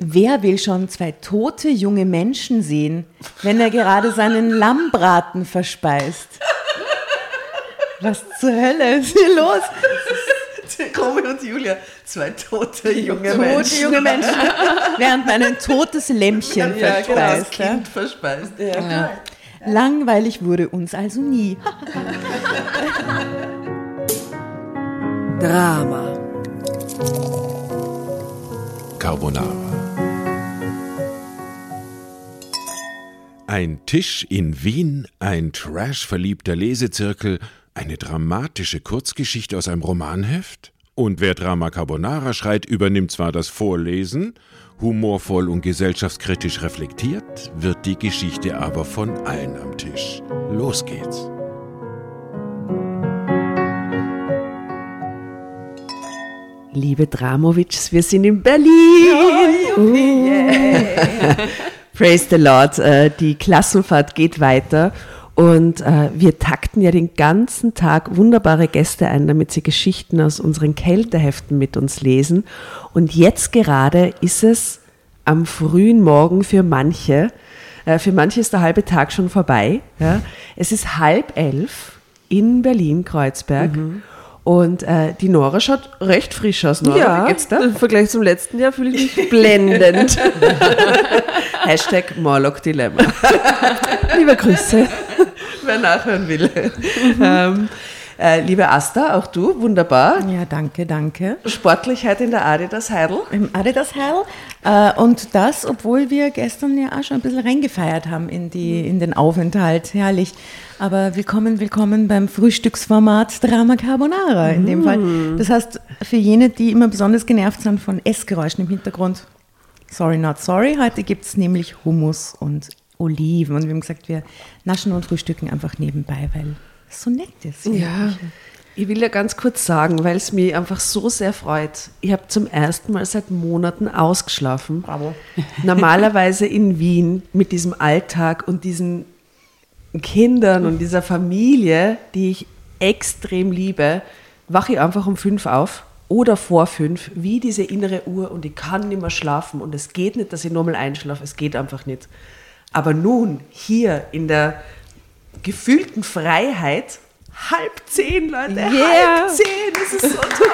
Wer will schon zwei tote junge Menschen sehen, wenn er gerade seinen Lammbraten verspeist? Was zur Hölle ist hier los? Romy und Julia, zwei tote junge tote Menschen. Tote junge Menschen, während man ein totes Lämmchen ja, verspeist. Genau, das Kind verspeist. Ja. Ja. Langweilig wurde uns also nie. Drama. Carbonara. Ein Tisch in Wien, ein trashverliebter Lesezirkel, eine dramatische Kurzgeschichte aus einem Romanheft? Und wer Drama Carbonara schreit, übernimmt zwar das Vorlesen, humorvoll und gesellschaftskritisch reflektiert, wird die Geschichte aber von allen am Tisch. Los geht's. Liebe Dramovics, wir sind in Berlin. Oh, yeah. Praise the Lord, äh, die Klassenfahrt geht weiter und äh, wir takten ja den ganzen Tag wunderbare Gäste ein, damit sie Geschichten aus unseren Kälteheften mit uns lesen. Und jetzt gerade ist es am frühen Morgen für manche. Äh, für manche ist der halbe Tag schon vorbei. Ja. Es ist halb elf in Berlin-Kreuzberg. Mhm. Und äh, die Nora schaut recht frisch aus, Nora. Ja, Wie geht's da? im Vergleich zum letzten Jahr fühle ich mich blendend. Hashtag Morlock Dilemma. Liebe Grüße wer nachhören will. ähm, äh, liebe Asta, auch du, wunderbar. Ja, danke, danke. Sportlichkeit in der Adidas Heidel. Im Adidas Heidel. Äh, und das, obwohl wir gestern ja auch schon ein bisschen reingefeiert haben in, die, in den Aufenthalt. Herrlich. Aber willkommen, willkommen beim Frühstücksformat Drama Carbonara in dem mm. Fall. Das heißt, für jene, die immer besonders genervt sind von Essgeräuschen im Hintergrund, sorry, not sorry. Heute gibt es nämlich Hummus und Oliven. Und wir haben gesagt, wir naschen und frühstücken einfach nebenbei, weil so nett ist. Ja. Ich will ja ganz kurz sagen, weil es mich einfach so sehr freut. Ich habe zum ersten Mal seit Monaten ausgeschlafen. Bravo. Normalerweise in Wien mit diesem Alltag und diesen Kindern und dieser Familie, die ich extrem liebe, wache ich einfach um fünf auf oder vor fünf, wie diese innere Uhr und ich kann nicht mehr schlafen und es geht nicht, dass ich nochmal einschlafe, es geht einfach nicht. Aber nun, hier in der gefühlten Freiheit, halb zehn, Leute, yeah. halb zehn, das ist so toll.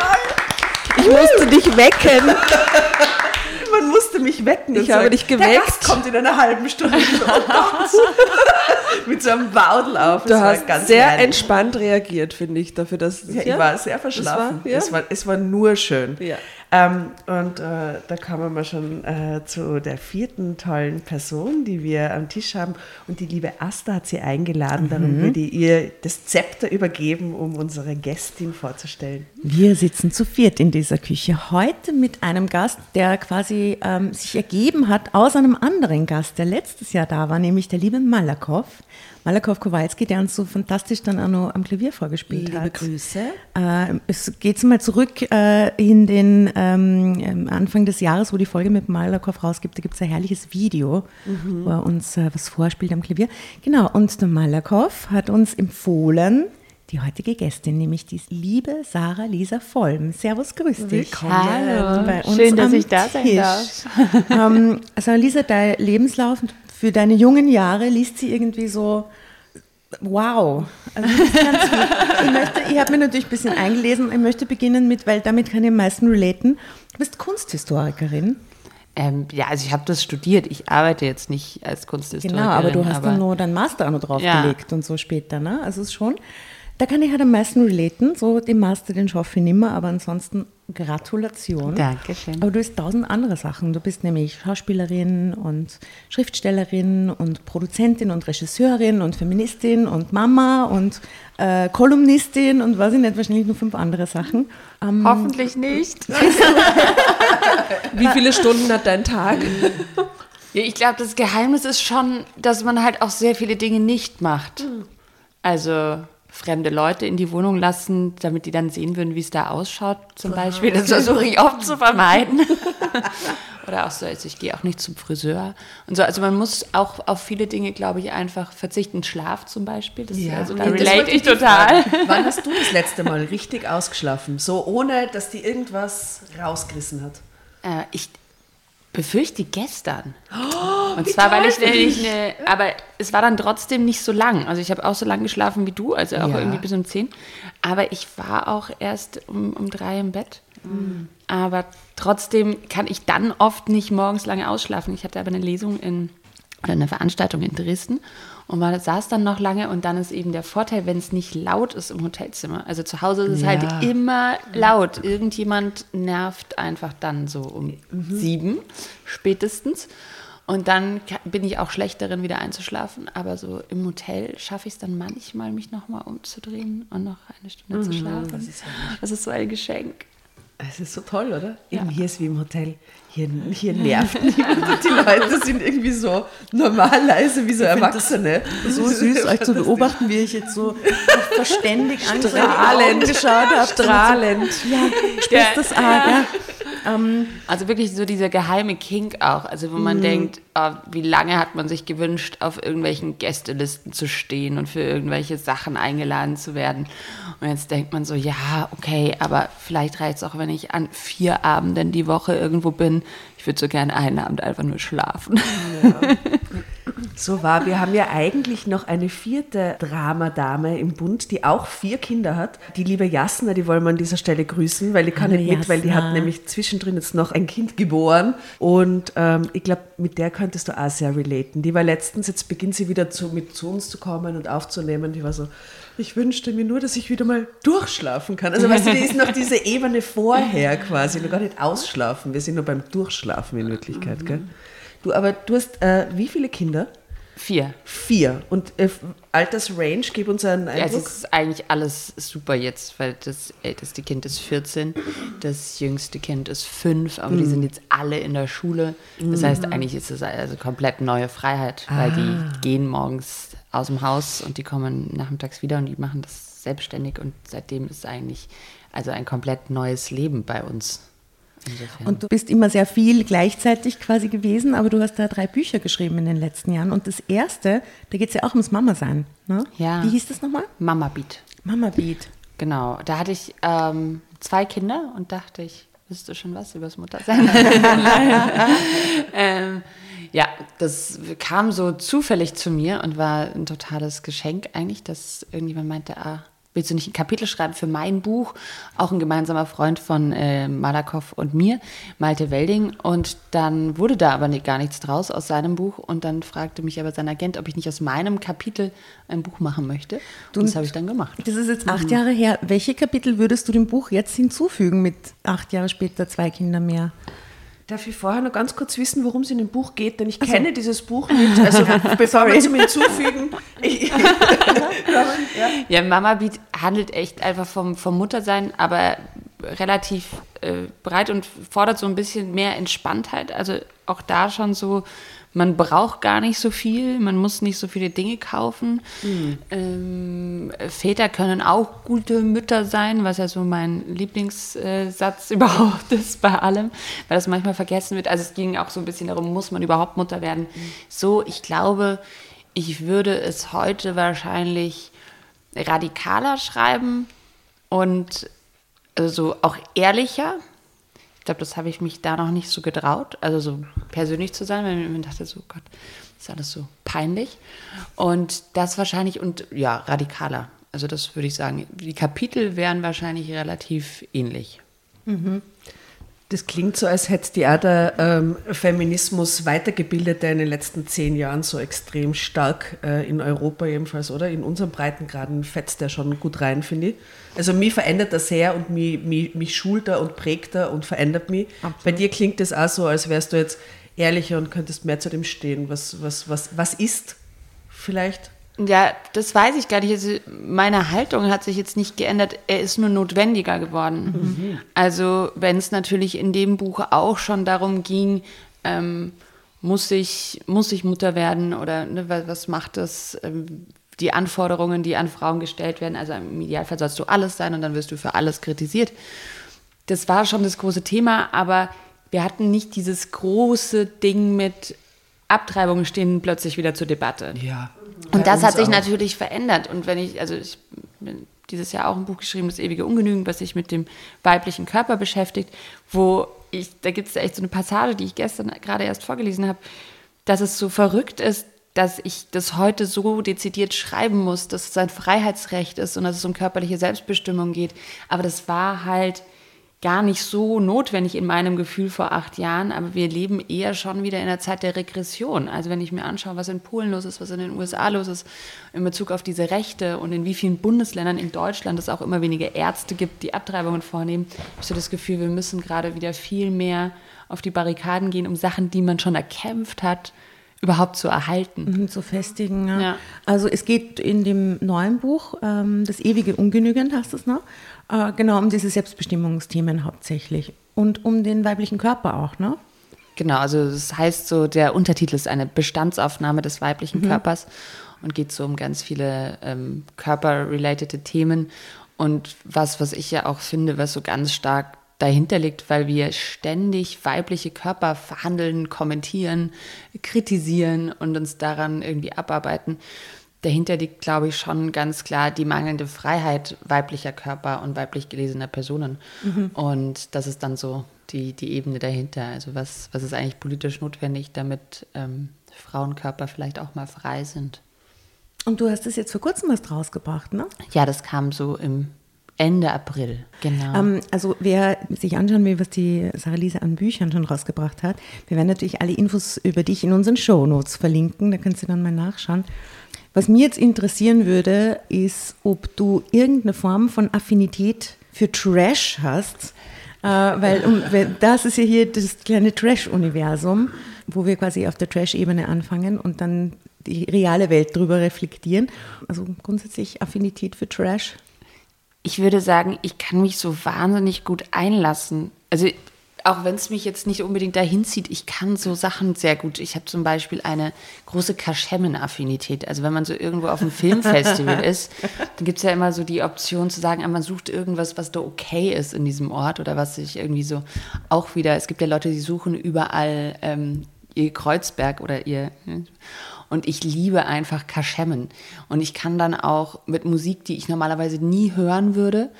Ich musste dich wecken. Man musste mich wecken. Ich habe dich geweckt. Der Gast kommt in einer halben Stunde. Oh. Mit so einem Baudel auf. Du hast sehr herrlich. entspannt reagiert, finde ich, dafür, dass... Ja, ich war sehr verschlafen. War, ja. es, war, es war nur schön. Ja. Ähm, und äh, da kommen wir schon äh, zu der vierten tollen Person, die wir am Tisch haben. Und die liebe Asta hat sie eingeladen, mhm. darum würde ich ihr das Zepter übergeben, um unsere Gästin vorzustellen. Wir sitzen zu viert in dieser Küche. Heute mit einem Gast, der quasi ähm, sich ergeben hat aus einem anderen Gast, der letztes Jahr da war, nämlich der liebe Malakow. Malakow Kowalski, der uns so fantastisch dann auch noch am Klavier vorgespielt Liebe hat. Liebe Grüße. Äh, es geht mal zurück äh, in den ähm, Anfang des Jahres, wo die Folge mit Malakow rausgibt. Da gibt es ein herrliches Video, mhm. wo er uns äh, was vorspielt am Klavier. Genau, und der Malakow hat uns empfohlen, die heutige Gästin, nämlich die liebe Sarah Lisa Vollm. Servus, grüß dich. Willkommen. Hallo, schön, dass ich da sein Tisch. darf. ähm, Sarah Lisa, dein Lebenslauf für deine jungen Jahre liest sie irgendwie so, wow. Also ich, möchte, ich habe mir natürlich ein bisschen eingelesen. Ich möchte beginnen mit, weil damit kann ich am meisten relaten. Du bist Kunsthistorikerin. Ähm, ja, also ich habe das studiert. Ich arbeite jetzt nicht als Kunsthistorikerin. Genau, aber du hast aber dann nur deinen Master auch noch draufgelegt ja. und so später. Ne? Also es ist schon, da kann ich halt am meisten relaten. So den Master, den schaffe ich nicht mehr, aber ansonsten Gratulation. Dankeschön. Aber du bist tausend andere Sachen. Du bist nämlich Schauspielerin und Schriftstellerin und Produzentin und Regisseurin und Feministin und Mama und äh, Kolumnistin und weiß ich nicht, wahrscheinlich nur fünf andere Sachen. Ähm, Hoffentlich nicht. Wie viele Stunden hat dein Tag? Ja, ich glaube, das Geheimnis ist schon, dass man halt auch sehr viele Dinge nicht macht. Also fremde Leute in die Wohnung lassen, damit die dann sehen würden, wie es da ausschaut, zum Beispiel. Das versuche ich oft zu vermeiden. Oder auch so, also ich gehe auch nicht zum Friseur und so. Also man muss auch auf viele Dinge, glaube ich, einfach verzichten. Schlaf zum Beispiel. Das, ja, also da relate ich total. Wann hast du das letzte Mal richtig ausgeschlafen? So ohne, dass die irgendwas rausgerissen hat? Äh, ich, befürchte gestern. und zwar, weil ich nämlich eine, aber es war dann trotzdem nicht so lang. Also ich habe auch so lang geschlafen wie du, also auch Ja. irgendwie bis um 10. Aber ich war auch erst um, um drei im Bett. Aber trotzdem kann ich dann oft nicht morgens lange ausschlafen. Ich hatte aber eine Lesung in, oder eine Veranstaltung in Dresden und war, saß dann noch lange und dann ist eben der Vorteil, wenn es nicht laut ist im Hotelzimmer. Also zu Hause ist es Ja. halt immer laut. Irgendjemand nervt einfach dann so um sieben spätestens. Und dann bin ich auch schlecht darin, wieder einzuschlafen. Aber so im Hotel schaffe ich es dann manchmal, mich nochmal umzudrehen und noch eine Stunde zu schlafen. Das ist, so ein Geschenk. Es ist so toll, oder? Eben hier ist wie im Hotel. Hier, hier nervt niemand. Die Leute sind irgendwie so normal leise wie so Erwachsene. So süß, euch zu beobachten, wie ich jetzt so verständig Strahlend. geschaut habe. Strahlend. Ja, spürst das arg, ja. Also wirklich so dieser geheime Kink auch. Also wo man denkt, oh, wie lange hat man sich gewünscht, auf irgendwelchen Gästelisten zu stehen und für irgendwelche Sachen eingeladen zu werden. Und jetzt denkt man so, ja, okay, aber vielleicht reicht es auch, wenn ich an vier Abenden die Woche irgendwo bin. Ich würde so gerne einen Abend einfach nur schlafen. So war. Wir haben ja eigentlich noch eine vierte Dramadame im Bund, die auch vier Kinder hat. Die liebe Jasna, die wollen wir an dieser Stelle grüßen, weil die kann Hallo, nicht mit, weil die hat Jasna. nämlich zwischendrin jetzt noch ein Kind geboren. Und ähm, ich glaube, mit der könntest du auch sehr relaten. Die war letztens, jetzt beginnt sie wieder zu, mit zu uns zu kommen und aufzunehmen. Die war so, ich wünschte mir nur, dass ich wieder mal durchschlafen kann. Also weißt du, die ist noch diese Ebene vorher quasi, noch gar nicht ausschlafen. Wir sind nur beim Durchschlafen in Wirklichkeit, gell? Du, aber du hast äh, wie viele Kinder? Vier. Vier. Und äh, Altersrange, gib uns einen Ja, es Eindruck. ist eigentlich alles super jetzt, weil das älteste Kind ist 14, das jüngste Kind ist 5, aber die sind jetzt alle in der Schule. Das heißt, eigentlich ist es also komplett neue Freiheit, weil die gehen morgens aus dem Haus und die kommen nachmittags wieder und die machen das selbstständig und seitdem ist eigentlich also ein komplett neues Leben bei uns. Insofern. Und du bist immer sehr viel gleichzeitig quasi gewesen, aber du hast da drei Bücher geschrieben in den letzten Jahren. Und das erste, da geht es ja auch ums Mama-Sein. Ne? Ja. Wie hieß das nochmal? Mama Beat. Mama Beat. Genau, da hatte ich ähm, zwei Kinder und dachte ich, wüsstest du schon was über das Muttersein? ähm, ja, das kam so zufällig zu mir und war ein totales Geschenk eigentlich, dass irgendjemand meinte, ah, willst du nicht ein Kapitel schreiben für mein Buch? Auch ein gemeinsamer Freund von äh, Malakoff und mir, Malte Welding. Und dann wurde da aber nicht, gar nichts draus aus seinem Buch. Und dann fragte mich aber sein Agent, ob ich nicht aus meinem Kapitel ein Buch machen möchte. Und das habe ich dann gemacht. Das ist jetzt acht Jahre her. Welche Kapitel würdest du dem Buch jetzt hinzufügen mit acht Jahre später zwei Kinder mehr? Darf ich vorher noch ganz kurz wissen, worum es in dem Buch geht? Denn ich kenne dieses Buch nicht. Also bevor wir zum Hinzufügen. Ich, Ja, Mama Beat handelt echt einfach vom, vom Muttersein, aber relativ äh, breit und fordert so ein bisschen mehr Entspanntheit. Also auch da schon so, man braucht gar nicht so viel, man muss nicht so viele Dinge kaufen. Ähm, Väter können auch gute Mütter sein, was ja so mein Lieblingssatz überhaupt ist bei allem, weil das manchmal vergessen wird. Also es ging auch so ein bisschen darum, muss man überhaupt Mutter werden? So, ich glaube, ich würde es heute wahrscheinlich radikaler schreiben und also so auch ehrlicher. Ich glaube, das habe ich mich da noch nicht so getraut, also so persönlich zu sein, weil mir dachte so, Gott, ist alles so peinlich. Und das wahrscheinlich und ja, radikaler. Also das würde ich sagen. Die Kapitel wären wahrscheinlich relativ ähnlich. Das klingt so, als hätte die der ähm, Feminismus weitergebildet, der in den letzten zehn Jahren so extrem stark äh, in Europa jedenfalls, oder? In unseren Breitengraden fetzt der schon gut rein, finde ich. Also mich verändert das sehr und mich, mich, mich schult er und prägt er und verändert mich. Bei dir klingt das auch so, als wärst du jetzt ehrlicher und könntest mehr zu dem stehen. Was, was, was, was ist vielleicht? Ja, das weiß ich gar nicht. Also meine Haltung hat sich jetzt nicht geändert. Er ist nur notwendiger geworden. Also wenn es natürlich in dem Buch auch schon darum ging, ähm, muss ich muss ich Mutter werden oder ne, was, was macht das? Ähm, die Anforderungen, die an Frauen gestellt werden. Also im Idealfall sollst du alles sein und dann wirst du für alles kritisiert. Das war schon das große Thema, aber wir hatten nicht dieses große Ding mit Abtreibungen stehen plötzlich wieder zur Debatte. Ja. Und das hat sich natürlich verändert. Und wenn ich, also ich bin dieses Jahr auch ein Buch geschrieben, Das ewige Ungenügen, was sich mit dem weiblichen Körper beschäftigt, wo ich, da gibt es echt so eine Passage, die ich gestern gerade erst vorgelesen habe, dass es so verrückt ist, dass ich das heute so dezidiert schreiben muss, dass es ein Freiheitsrecht ist und dass es um körperliche Selbstbestimmung geht. Aber das war halt gar nicht so notwendig in meinem Gefühl vor acht Jahren, aber wir leben eher schon wieder in der Zeit der Regression. Also wenn ich mir anschaue, was in Polen los ist, was in den USA los ist, in Bezug auf diese Rechte und in wie vielen Bundesländern in Deutschland es auch immer weniger Ärzte gibt, die Abtreibungen vornehmen, habe ich so das Gefühl, wir müssen gerade wieder viel mehr auf die Barrikaden gehen, um Sachen, die man schon erkämpft hat, überhaupt zu erhalten. Mhm, zu festigen. Ja. ja. Also es geht in dem neuen Buch, ähm, das ewige Ungenügend heißt es noch, äh, genau um diese Selbstbestimmungsthemen hauptsächlich und um den weiblichen Körper auch, ne? Genau, also das heißt so, der Untertitel ist eine Bestandsaufnahme des weiblichen mhm. Körpers und geht so um ganz viele ähm, körperrelatete Themen. Und was, was ich ja auch finde, was so ganz stark dahinter liegt, weil wir ständig weibliche Körper verhandeln, kommentieren, kritisieren und uns daran irgendwie abarbeiten dahinter liegt, glaube ich, schon ganz klar die mangelnde Freiheit weiblicher Körper und weiblich gelesener Personen. Mhm. Und das ist dann so die, die Ebene dahinter. Also was, was ist eigentlich politisch notwendig, damit ähm, Frauenkörper vielleicht auch mal frei sind. Und du hast es jetzt vor kurzem erst rausgebracht, ne? Ja, das kam so im Ende April, genau. Ähm, also wer sich anschauen will, was die Sarah Lise an Büchern schon rausgebracht hat, wir werden natürlich alle Infos über dich in unseren Shownotes verlinken, da kannst du dann mal nachschauen. Was mir jetzt interessieren würde, ist, ob du irgendeine Form von Affinität für Trash hast. Äh, weil um, das ist ja hier das kleine Trash-Universum, wo wir quasi auf der Trash-Ebene anfangen und dann die reale Welt darüber reflektieren. Also grundsätzlich Affinität für Trash. Ich würde sagen, ich kann mich so wahnsinnig gut einlassen. Also auch wenn es mich jetzt nicht unbedingt dahin zieht, ich kann so Sachen sehr gut. Ich habe zum Beispiel eine große Kaschemmen-Affinität. Also wenn man so irgendwo auf einem Filmfestival ist, dann gibt es ja immer so die Option zu sagen, ah, man sucht irgendwas, was da okay ist in diesem Ort oder was sich irgendwie so auch wieder, es gibt ja Leute, die suchen überall ähm, ihr Kreuzberg oder ihr. Ne? Und ich liebe einfach Kaschemmen. Und ich kann dann auch mit Musik, die ich normalerweise nie hören würde,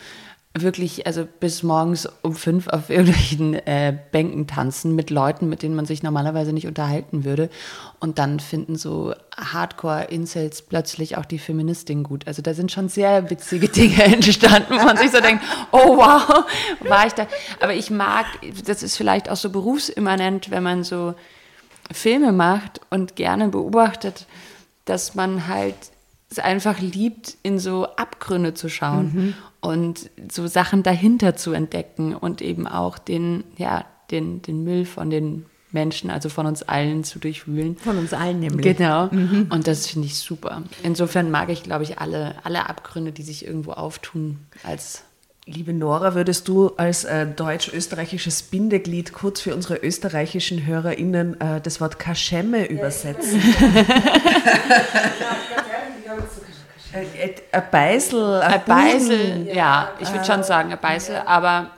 wirklich, also bis morgens um fünf auf irgendwelchen äh, Bänken tanzen mit Leuten, mit denen man sich normalerweise nicht unterhalten würde. Und dann finden so Hardcore-Incels plötzlich auch die Feministin gut. Also da sind schon sehr witzige Dinge entstanden, wo man sich so denkt, oh wow, war ich da. Aber ich mag, das ist vielleicht auch so berufsimmanent, wenn man so Filme macht und gerne beobachtet, dass man halt es einfach liebt, in so Abgründe zu schauen mhm. und so Sachen dahinter zu entdecken und eben auch den, ja, den, den Müll von den Menschen, also von uns allen zu durchwühlen. Von uns allen nämlich. Genau. Mhm. Und das finde ich super. Insofern mag ich, glaube ich, alle, alle Abgründe, die sich irgendwo auftun, als Liebe Nora, würdest du als äh, deutsch-österreichisches Bindeglied kurz für unsere österreichischen HörerInnen äh, das Wort Kaschemme übersetzen? Ein Beisel, ein Beisel, ja, ich würde schon sagen, ein Beisel, aber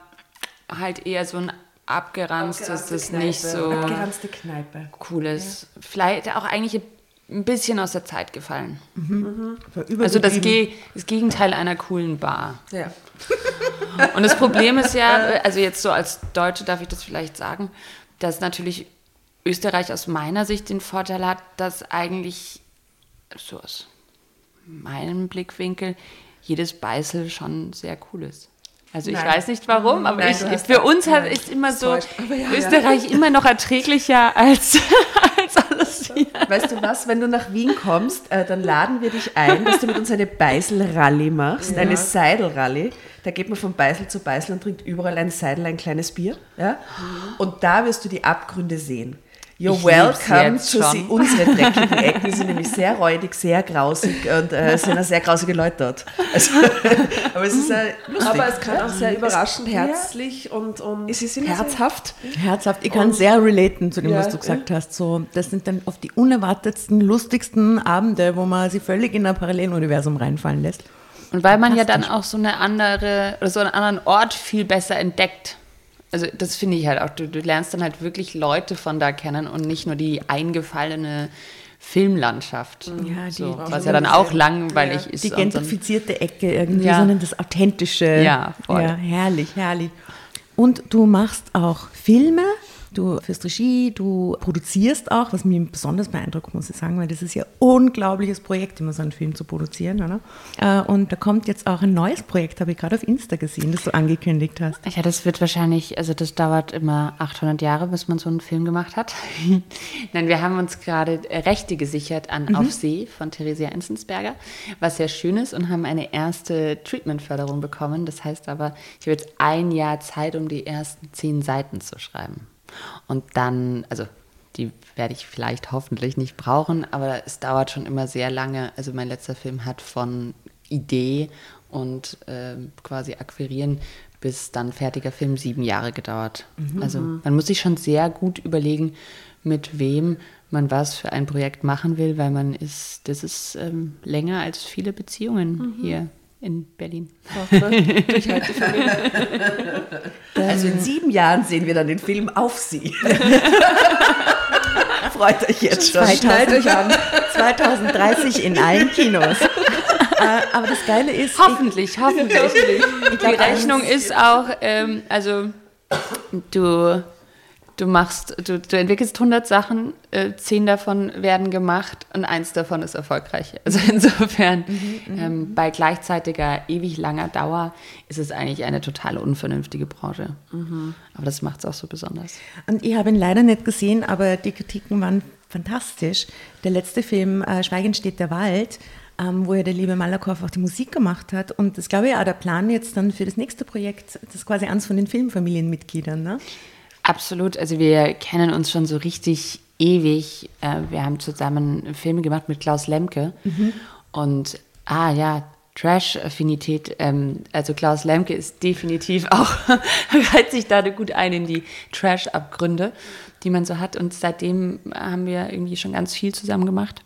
halt eher so ein abgeranztes, das nicht so abgeranzte Kneipe. cooles. Vielleicht auch eigentlich ein bisschen aus der Zeit gefallen. Mhm. Also das, Ge das Gegenteil einer coolen Bar. Ja. Und das Problem ist ja, also jetzt so als Deutsche darf ich das vielleicht sagen, dass natürlich Österreich aus meiner Sicht den Vorteil hat, dass eigentlich so aus meinem Blickwinkel jedes Beißel schon sehr cool ist. Also ich nein. weiß nicht warum, aber nein, ich, für uns hat, ist immer so ja, Österreich ja. immer noch erträglicher als, als alles hier. Weißt du was, wenn du nach Wien kommst, äh, dann laden wir dich ein, dass du mit uns eine Beisel-Rallye machst, ja. eine Seidel-Rallye. Da geht man von Beisel zu Beisel und trinkt überall ein Seidel, ein kleines Bier. Ja? Mhm. Und da wirst du die Abgründe sehen. You're ich welcome to see unsere dreckigen Ecken. Die sind nämlich sehr räudig, sehr grausig und äh, sind auch sehr grausige Leute dort. Also, aber es ist äh, lustig. Aber es kann auch sehr überraschend, herzlich und, und es ist herzhaft. Herzhaft. Ich kann und, sehr relaten zu dem, ja, was du gesagt ja. hast. So, das sind dann oft die unerwartetsten, lustigsten Abende, wo man sich völlig in ein Paralleluniversum reinfallen lässt. Und weil man ja dann auch so eine andere oder so einen anderen Ort viel besser entdeckt also das finde ich halt auch, du, du, lernst dann halt wirklich Leute von da kennen und nicht nur die eingefallene Filmlandschaft. Ja, die, so, was ja dann auch langweilig ja. ist. Die gentrifizierte Ecke irgendwie, ja. sondern das Authentische. Ja, voll. Ja, herrlich, herrlich. und du machst auch Filme. Du führst Regie, du produzierst auch, was mich besonders beeindruckt, muss ich sagen, weil das ist ja ein unglaubliches Projekt, immer so einen Film zu produzieren. Oder? Äh, und da kommt jetzt auch ein neues Projekt, habe ich gerade auf Insta gesehen, das du angekündigt hast. Ja, das wird wahrscheinlich, also das dauert immer 800 Jahre, bis man so einen Film gemacht hat. Nein, wir haben uns gerade Rechte gesichert an mhm. Auf See von Theresia Enzensberger, was sehr schön ist und haben eine erste Treatment-Förderung bekommen. Das heißt aber, ich habe jetzt ein Jahr Zeit, um die ersten zehn Seiten zu schreiben. Und dann, also die werde ich vielleicht hoffentlich nicht brauchen, aber es dauert schon immer sehr lange. Also mein letzter Film hat von Idee und äh, quasi akquirieren bis dann fertiger Film sieben Jahre gedauert. Mhm. Also man muss sich schon sehr gut überlegen, mit wem man was für ein Projekt machen will, weil man ist, das ist ähm, länger als viele Beziehungen mhm. hier in Berlin. also in sieben Jahren sehen wir dann den Film auf Sie. Freut euch jetzt schon. 2000, euch an. 2030 in allen Kinos. Äh, aber das Geile ist. Hoffentlich, hoffentlich. hoffentlich. Die Rechnung ist auch, ähm, also du du machst, du, du entwickelst 100 Sachen, äh, 10 davon werden gemacht und eins davon ist erfolgreich. Also insofern, mhm, mhm, ähm, bei gleichzeitiger, ewig langer Dauer ist es eigentlich eine total unvernünftige Branche. Mhm. Aber das macht es auch so besonders. Und ich habe ihn leider nicht gesehen, aber die Kritiken waren fantastisch. Der letzte Film, äh, Schweigen steht der Wald, ähm, wo ja der liebe Malakoff auch die Musik gemacht hat. Und das glaube ich auch der Plan jetzt dann für das nächste Projekt, das ist quasi eins von den Filmfamilienmitgliedern. Ne? Absolut. Also wir kennen uns schon so richtig ewig. Äh, wir haben zusammen Filme gemacht mit Klaus Lemke. Mhm. Und ah ja, Trash-Affinität. Ähm, also Klaus Lemke ist definitiv auch, reiht sich da gut ein in die Trash-Abgründe, die man so hat. Und seitdem haben wir irgendwie schon ganz viel zusammen gemacht.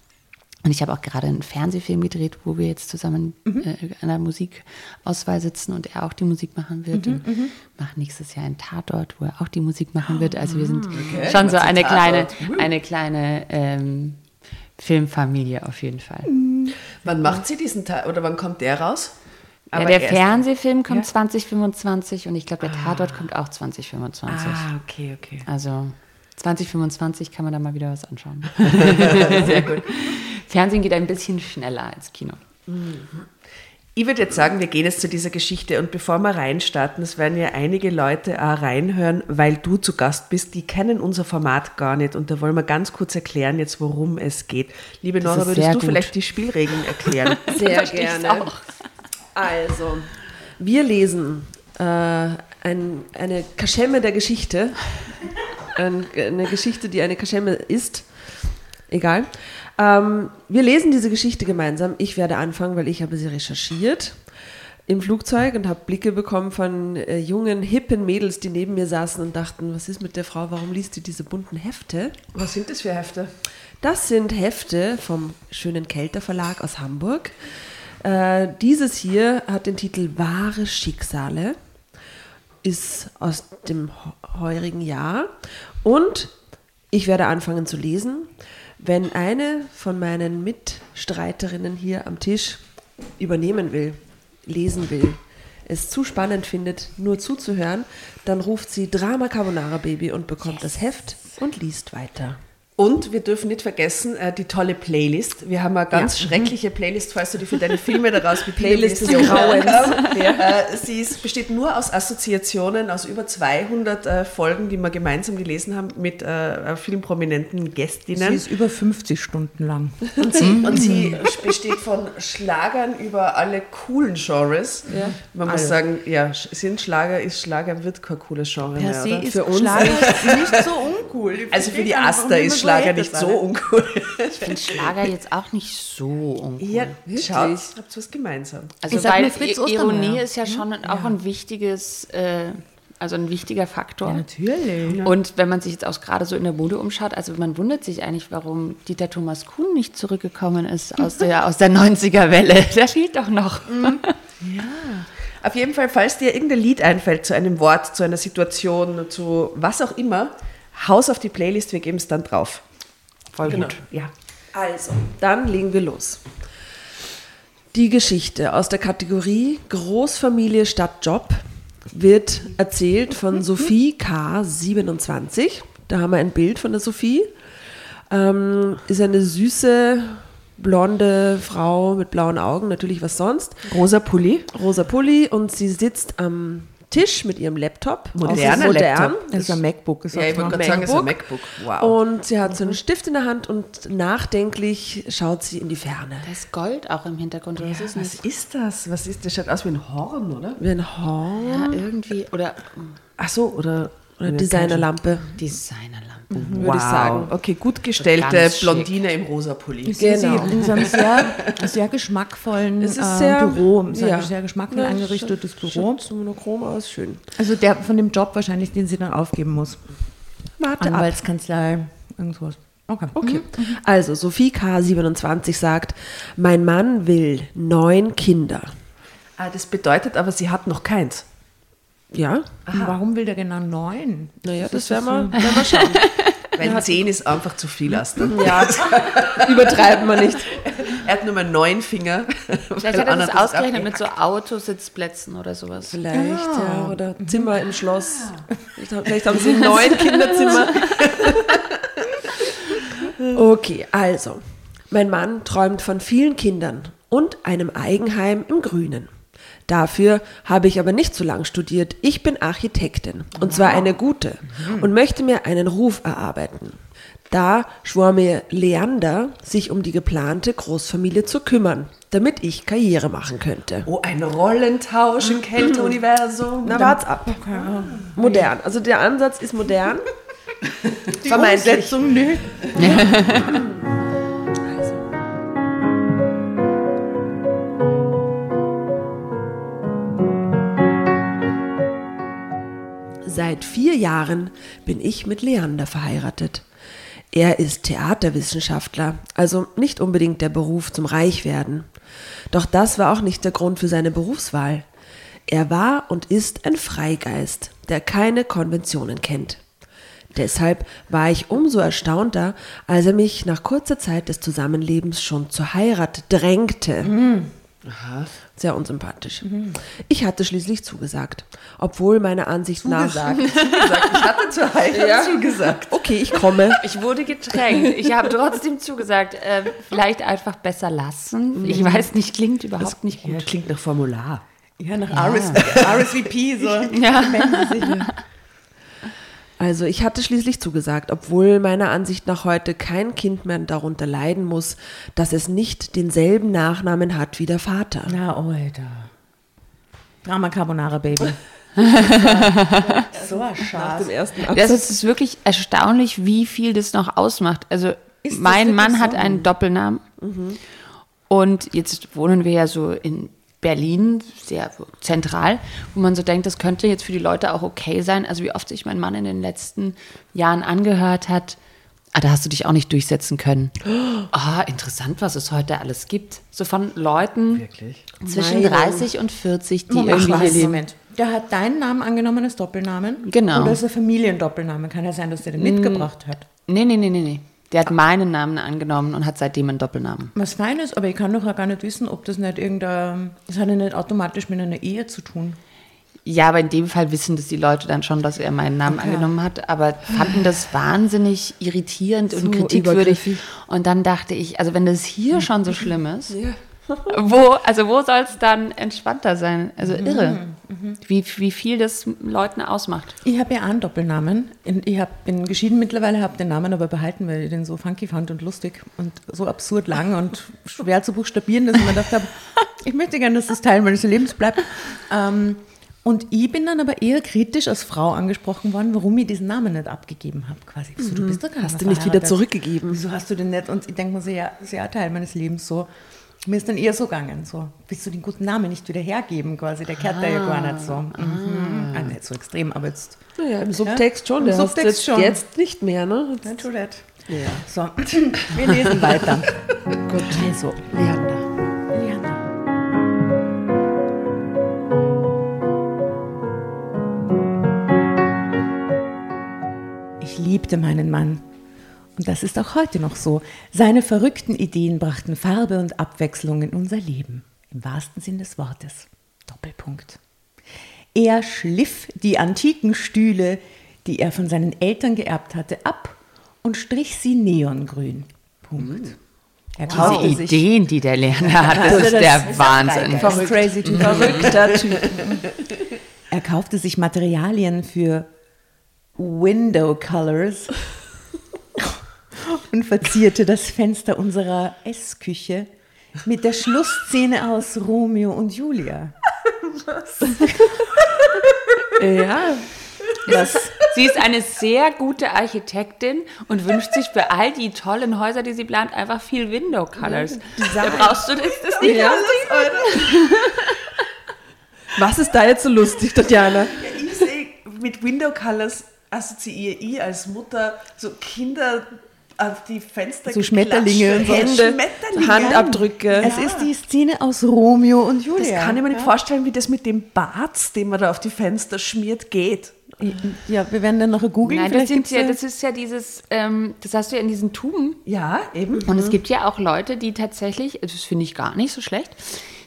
Und ich habe auch gerade einen Fernsehfilm gedreht, wo wir jetzt zusammen mhm. äh, an der Musikauswahl sitzen und er auch die Musik machen wird. Mhm, und mhm. machen nächstes Jahr einen Tatort, wo er auch die Musik machen wird. Also wir sind okay. schon so eine kleine, eine kleine ähm, Filmfamilie auf jeden Fall. Mhm. Wann macht sie diesen Teil oder wann kommt der raus? Ja, der Fernsehfilm kommt ja? 2025 und ich glaube, der Tatort ah. kommt auch 2025. Ah, okay, okay. Also 2025 kann man da mal wieder was anschauen. Sehr gut. Fernsehen geht ein bisschen schneller als Kino. Mhm. Ich würde jetzt sagen, wir gehen jetzt zu dieser Geschichte und bevor wir reinstarten, es werden ja einige Leute auch reinhören, weil du zu Gast bist, die kennen unser Format gar nicht und da wollen wir ganz kurz erklären jetzt, worum es geht. Liebe das Nora, würdest du gut. vielleicht die Spielregeln erklären? Sehr gerne. Also, wir lesen äh, ein, eine Kaschemme der Geschichte, ein, eine Geschichte, die eine Kaschemme ist, egal. Ähm, wir lesen diese Geschichte gemeinsam. Ich werde anfangen, weil ich habe sie recherchiert im Flugzeug und habe Blicke bekommen von äh, jungen, hippen Mädels, die neben mir saßen und dachten, was ist mit der Frau, warum liest sie diese bunten Hefte? Was sind das für Hefte? Das sind Hefte vom schönen Kelter Verlag aus Hamburg. Äh, dieses hier hat den Titel Wahre Schicksale, ist aus dem heurigen Jahr und ich werde anfangen zu lesen. Wenn eine von meinen Mitstreiterinnen hier am Tisch übernehmen will, lesen will, es zu spannend findet, nur zuzuhören, dann ruft sie Drama Carbonara Baby und bekommt das Heft und liest weiter. Und wir dürfen nicht vergessen, äh, die tolle Playlist. Wir haben eine ganz ja. schreckliche Playlist, falls du die für deine Filme daraus wie Playlist des Grauens. Ja. Äh, sie ist, besteht nur aus Assoziationen aus über 200 äh, Folgen, die wir gemeinsam gelesen haben mit äh, vielen prominenten Gästinnen. Sie ist über 50 Stunden lang. Und sie, und sie besteht von Schlagern über alle coolen Genres. Ja. Man alle. muss sagen, ja, sind Schlager, ist Schlager, wird kein cooles Genre per mehr. Oder? Ist für uns Schlager nicht so uncool. Also für die Aster ist Schlager Schlager nicht so uncool. Ich finde Schlager jetzt auch nicht so uncool. Ja, schaut, habt was gemeinsam. Also ich weil Fritz Ironie ist ja schon ja. auch ein wichtiges, äh, also ein wichtiger Faktor. Ja, natürlich. Und wenn man sich jetzt auch gerade so in der Mode umschaut, also man wundert sich eigentlich, warum Dieter Thomas Kuhn nicht zurückgekommen ist aus der, aus der 90er-Welle. Der fehlt doch noch. Mhm. Ja. Auf jeden Fall, falls dir irgendein Lied einfällt zu einem Wort, zu einer Situation, zu was auch immer, Haus auf die Playlist, wir geben es dann drauf. Voll genau. gut. Ja. Also, dann legen wir los. Die Geschichte aus der Kategorie Großfamilie statt Job wird erzählt von Sophie K27. Da haben wir ein Bild von der Sophie. Ähm, ist eine süße, blonde Frau mit blauen Augen, natürlich was sonst. Rosa Pulli. Rosa Pulli und sie sitzt am Tisch mit ihrem Laptop. Moderner modern. Laptop. Das ist ein MacBook. Das Ja, ich wollte gerade sagen, ist ein MacBook. Wow. Und sie hat so einen Stift in der Hand und nachdenklich schaut sie in die Ferne. Da ist Gold auch im Hintergrund. Oder was ist Was das? ist das? Was ist das? Schaut aus wie ein Horn, oder? Wie ein Horn Ja, irgendwie. Oder Ach so, oder, oder Designerlampe. Designerlampe. Würde ich sagen. Okay, gut gestellte. Blondine im rosa Pulli. Genau. sie in so einem sehr, sehr geschmackvollen Es ist äh, sehr- Büro, sehr, ja. sehr geschmackvoll Ja, eingerichtetes schaut- Büro. Schaut so monochrom aus, schön. Also der von dem Job wahrscheinlich, den sie dann aufgeben muss. Warte ab. Anwaltskanzlei, irgendwas. Okay. Okay. Also, Sophie K27 sagt, mein Mann will neun Kinder. Ah, das bedeutet aber, sie hat noch keins. Ja? Und warum will der genau neun? Naja, das werden wir, werden wir schauen. Weil zehn ist einfach zu viel, Asta. Ja, übertreiben wir nicht. Er hat nur mal neun Finger. Vielleicht hat er das ausgerechnet mit so Autositzplätzen oder sowas. Vielleicht, ja. Oder Zimmer im Schloss. Vielleicht haben- Vielleicht haben sie neun Kinderzimmer. Okay, also. Mein Mann träumt von vielen Kindern und einem Eigenheim im Grünen. Dafür habe ich aber nicht so lange studiert. Ich bin Architektin und zwar eine gute und möchte mir einen Ruf erarbeiten. Da schwor mir Leander, sich um die geplante Großfamilie zu kümmern, damit ich Karriere machen könnte. Oh, ein Rollentausch im Kälteuniversum. Na, wart's ab. Modern. Also der Ansatz ist modern. Die Vermeintlich. Umsetzung, nö. Seit vier Jahren bin ich mit Leander verheiratet. Er ist Theaterwissenschaftler, also nicht unbedingt der Beruf zum Reichwerden. Doch das war auch nicht der Grund für seine Berufswahl. Er war und ist ein Freigeist, der keine Konventionen kennt. Deshalb war ich umso erstaunter, als er mich nach kurzer Zeit des Zusammenlebens schon zur Heirat drängte. Sehr unsympathisch. Ich hatte schließlich zugesagt, obwohl meiner Ansicht Zugesagt. nach. Ich hatte zur Heirat zugesagt. Okay, ich komme. Ich wurde gedrängt. Ich habe trotzdem zugesagt, äh, vielleicht einfach besser lassen. Ich weiß nicht, klingt überhaupt nicht Ja, gut. klingt nach Formular. Ja, nach RS, RSVP, so. Ja. Also ich hatte schließlich zugesagt, obwohl meiner Ansicht nach heute kein Kind mehr darunter leiden muss, dass es nicht denselben Nachnamen hat wie der Vater. Na, Alter. Drama Carbonara, Baby. so ein Schatz. Das ist, ist wirklich erstaunlich, wie viel das noch ausmacht. Also mein Mann so? hat einen Doppelnamen und jetzt wohnen wir ja so in Berlin, sehr zentral, wo man so denkt, das könnte jetzt für die Leute auch okay sein. Also wie oft sich mein Mann in den letzten Jahren angehört hat, ah, da hast du dich auch nicht durchsetzen können. Ah, interessant, was es heute alles gibt. So von Leuten Wirklich? zwischen Meinung. 30 und 40, die Moment, irgendwie hier leben. Moment. Der hat deinen Namen angenommen als Doppelnamen? Genau. Oder ist er Familiendoppelname? Kann ja sein, dass der den mitgebracht hat. Nee, nee, nee, nee, nee. Der hat meinen Namen angenommen und hat seitdem einen Doppelnamen. Was fein ist, aber ich kann doch auch gar nicht wissen, ob das nicht irgendein. Das hat ja nicht automatisch mit einer Ehe zu tun. Ja, aber in dem Fall wissen das die Leute dann schon, dass er meinen Namen Okay. angenommen hat, aber fanden das wahnsinnig irritierend und So kritikwürdig. übergriffig. Und dann dachte ich, also wenn das hier schon so schlimm ist, wo, also wo soll es dann entspannter sein? Also irre, wie, wie viel das Leuten ausmacht. Ich habe ja auch einen Doppelnamen. Ich hab, bin geschieden mittlerweile, habe den Namen aber behalten, weil ich den so funky fand und lustig und so absurd lang und schwer zu buchstabieren, dass ich mir gedacht habe, ich möchte gerne, dass das Teil meines Lebens bleibt. Ähm, und ich bin dann aber eher kritisch als Frau angesprochen worden, warum ich diesen Namen nicht abgegeben habe. Quasi. Wieso, du bist doch gar Hast nicht du nicht wieder zurückgegeben? Wieso hast du den nicht? Und ich denke mir so, ja, das ist ja ein Teil meines Lebens so. Mir ist dann eher so gegangen, so, willst du den guten Namen nicht wieder hergeben quasi, der kehrt da ja gar nicht so. Mhm. Ah, nicht so extrem, aber jetzt, Naja, im Subtext schon. Im Subtext jetzt, schon. jetzt nicht mehr, ne? Nein, Tourette. So, wir lesen weiter. Gut, also, Leander. Liana. Ich liebte meinen Mann. Und das ist auch heute noch so. Seine verrückten Ideen brachten Farbe und Abwechslung in unser Leben. Im wahrsten Sinn des Wortes. Doppelpunkt. Er schliff die antiken Stühle, die er von seinen Eltern geerbt hatte, ab und strich sie neongrün. Punkt. Er kaufte Die sich Ideen, die der Lerner hat, das ist der Wahnsinn. Verrückt. Crazy Typ. Verrückter Typ. Er kaufte sich Materialien für Window Colors und verzierte das Fenster unserer Essküche mit der Schlussszene aus Romeo und Julia. Ja. Das, Sie ist eine sehr gute Architektin und wünscht sich für all die tollen Häuser, die sie plant, einfach viel Window Colors. Da brauchst du das, das nicht Ja, Was ist da jetzt so lustig, Tatjana? Ich sehe, mit Window Colors assoziiere ich als Mutter so Kinder auf die Fenster So Schmetterlinge und so. Hände, Schmetterlinge. Handabdrücke. es ist die Szene aus Romeo und Julia. Das kann ich mir nicht vorstellen, wie das mit dem Bart, den man da auf die Fenster schmiert, geht. Ja, wir werden dann noch googeln. Nein, das, ja, das ist ja dieses, ähm, das hast du ja in diesen Tuben. Ja, eben. Und es gibt ja auch Leute, die tatsächlich, das finde ich gar nicht so schlecht,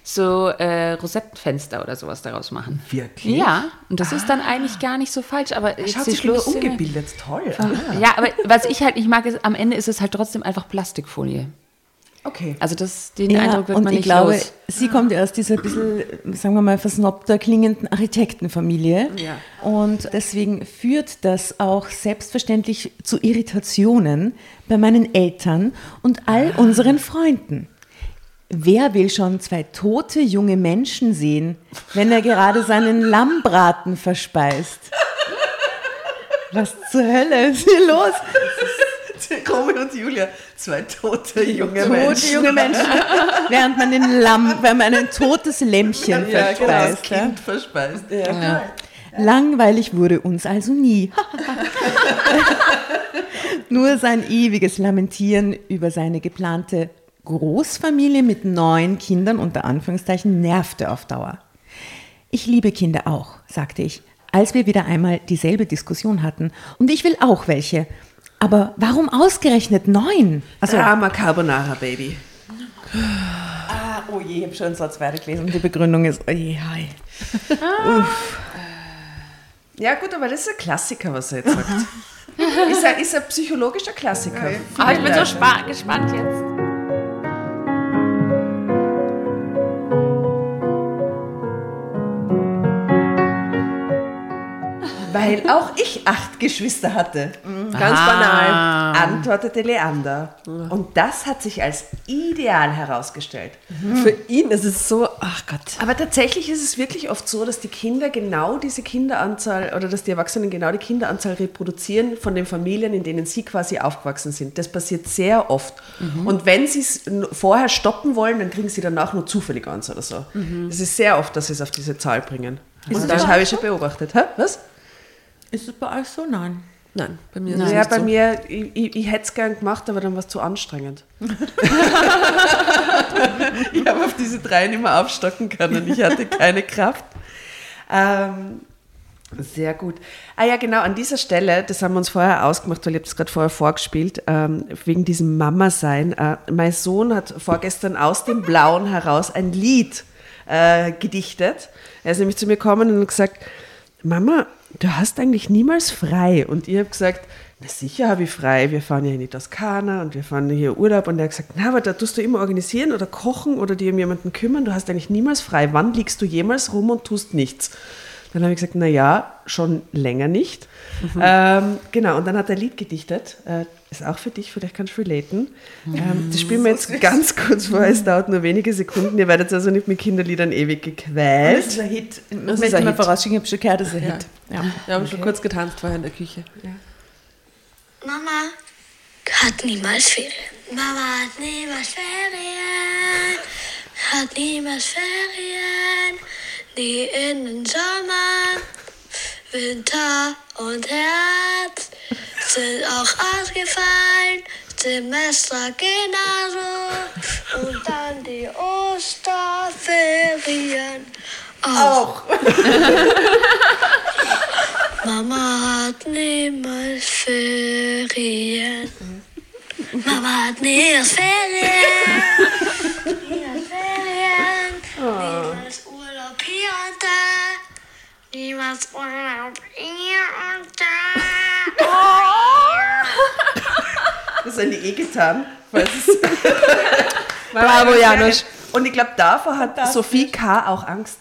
so äh, Rosettenfenster oder sowas daraus machen. Wirklich? Ja, und das ist dann eigentlich gar nicht so falsch. Aber Schaut die sich nur Schlussszene- ungebildet. Toll. Ah, Ja, aber was ich halt nicht mag, ist, am Ende ist es halt trotzdem einfach Plastikfolie. okay. Also das, den Ja, Eindruck wird und man ich nicht glaube, los. sie kommt ja aus dieser bisschen, sagen wir mal, versnobter klingenden Architektenfamilie. Ja. Und deswegen führt das auch selbstverständlich zu Irritationen bei meinen Eltern und all unseren Freunden. Wer will schon zwei tote junge Menschen sehen, wenn er gerade seinen Lammbraten verspeist? Was zur Hölle ist hier los? Romy und Julia, zwei tote junge Tote Menschen. junge Menschen, während man den Lamm, wenn man ein totes Lämmchen Ja, genau, das verspeist. ja. Kind verspeist. Ja. Langweilig wurde uns also nie. Nur sein ewiges Lamentieren über seine geplante Großfamilie mit neun Kindern unter Anführungszeichen nervte auf Dauer. Ich liebe Kinder auch, sagte ich, als wir wieder einmal dieselbe Diskussion hatten. Und ich will auch welche. Aber warum ausgerechnet neun? Also, Drama Carbonara, Baby. ah, oh je, ich habe schon einen Satz weitergelesen. Die Begründung ist, oh je, hi. Ja gut, aber das ist ein Klassiker, was er jetzt sagt. ist, ein, ist ein psychologischer Klassiker. Ah, ich bin so spa gespannt jetzt. Weil auch ich acht Geschwister hatte. Ganz Ah. banal, antwortete Leander. Und das hat sich als ideal herausgestellt. Für ihn ist es so, ach Gott. Aber tatsächlich ist es wirklich oft so, dass die Kinder genau diese Kinderanzahl oder dass die Erwachsenen genau die Kinderanzahl reproduzieren von den Familien, in denen sie quasi aufgewachsen sind. Das passiert sehr oft. Und wenn sie es vorher stoppen wollen, dann kriegen sie danach nur zufällig eins oder so. Es ist sehr oft, dass sie es auf diese Zahl bringen. Und das habe ich schon beobachtet. Hä? Was? Ist es bei euch so? Nein. Nein, bei mir ist es Ja, nicht bei so. mir, ich, ich, ich hätte es gern gemacht, aber dann war es zu anstrengend. ich habe auf diese drei nicht mehr aufstocken können. Ich hatte keine Kraft. Ähm, sehr gut. Ah ja, genau, an dieser Stelle, das haben wir uns vorher ausgemacht, weil ich habe das gerade vorher vorgespielt, ähm, wegen diesem Mama-Sein. Äh, mein Sohn hat vorgestern aus dem Blauen heraus ein Lied äh, gedichtet. Er ist nämlich zu mir gekommen und hat gesagt, Mama, du hast eigentlich niemals frei. Und ich habe gesagt, na sicher habe ich frei. Wir fahren ja in die Toskana und wir fahren hier Urlaub. Und er hat gesagt, na, aber da tust du immer organisieren oder kochen oder dir um jemanden kümmern. Du hast eigentlich niemals frei. Wann liegst du jemals rum und tust nichts? Dann habe ich gesagt, na ja, schon länger nicht. Ähm, genau, und dann hat er ein Lied gedichtet. Äh, ist auch für dich, vielleicht kannst du relaten. Ähm, das spielen wir jetzt ganz kurz vor, es dauert nur wenige Sekunden. Ihr werdet also nicht mit Kinderliedern ewig gequält. ist ein Hit. Das Das möchte ich mal vorausschicken, ich habe schon gehört, das ist ein Ja. Hit. Ja. Wir haben schon kurz getanzt vorher in der Küche. Mama hat niemals Ferien. Mama hat niemals Ferien. Hat niemals Ferien. Nie in den Sommer. Winter und Herbst sind auch ausgefallen. Semester genauso. Und dann die Osterferien auch. Mama hat niemals Ferien. Mama hat niemals Ferien. Niemals Ferien. Niemals Urlaub hier und da. niemals Urlaub hier und da. Das haben die eh getan. Bravo, Janusz. Und ich glaube, davor hat Sophie K. auch Angst.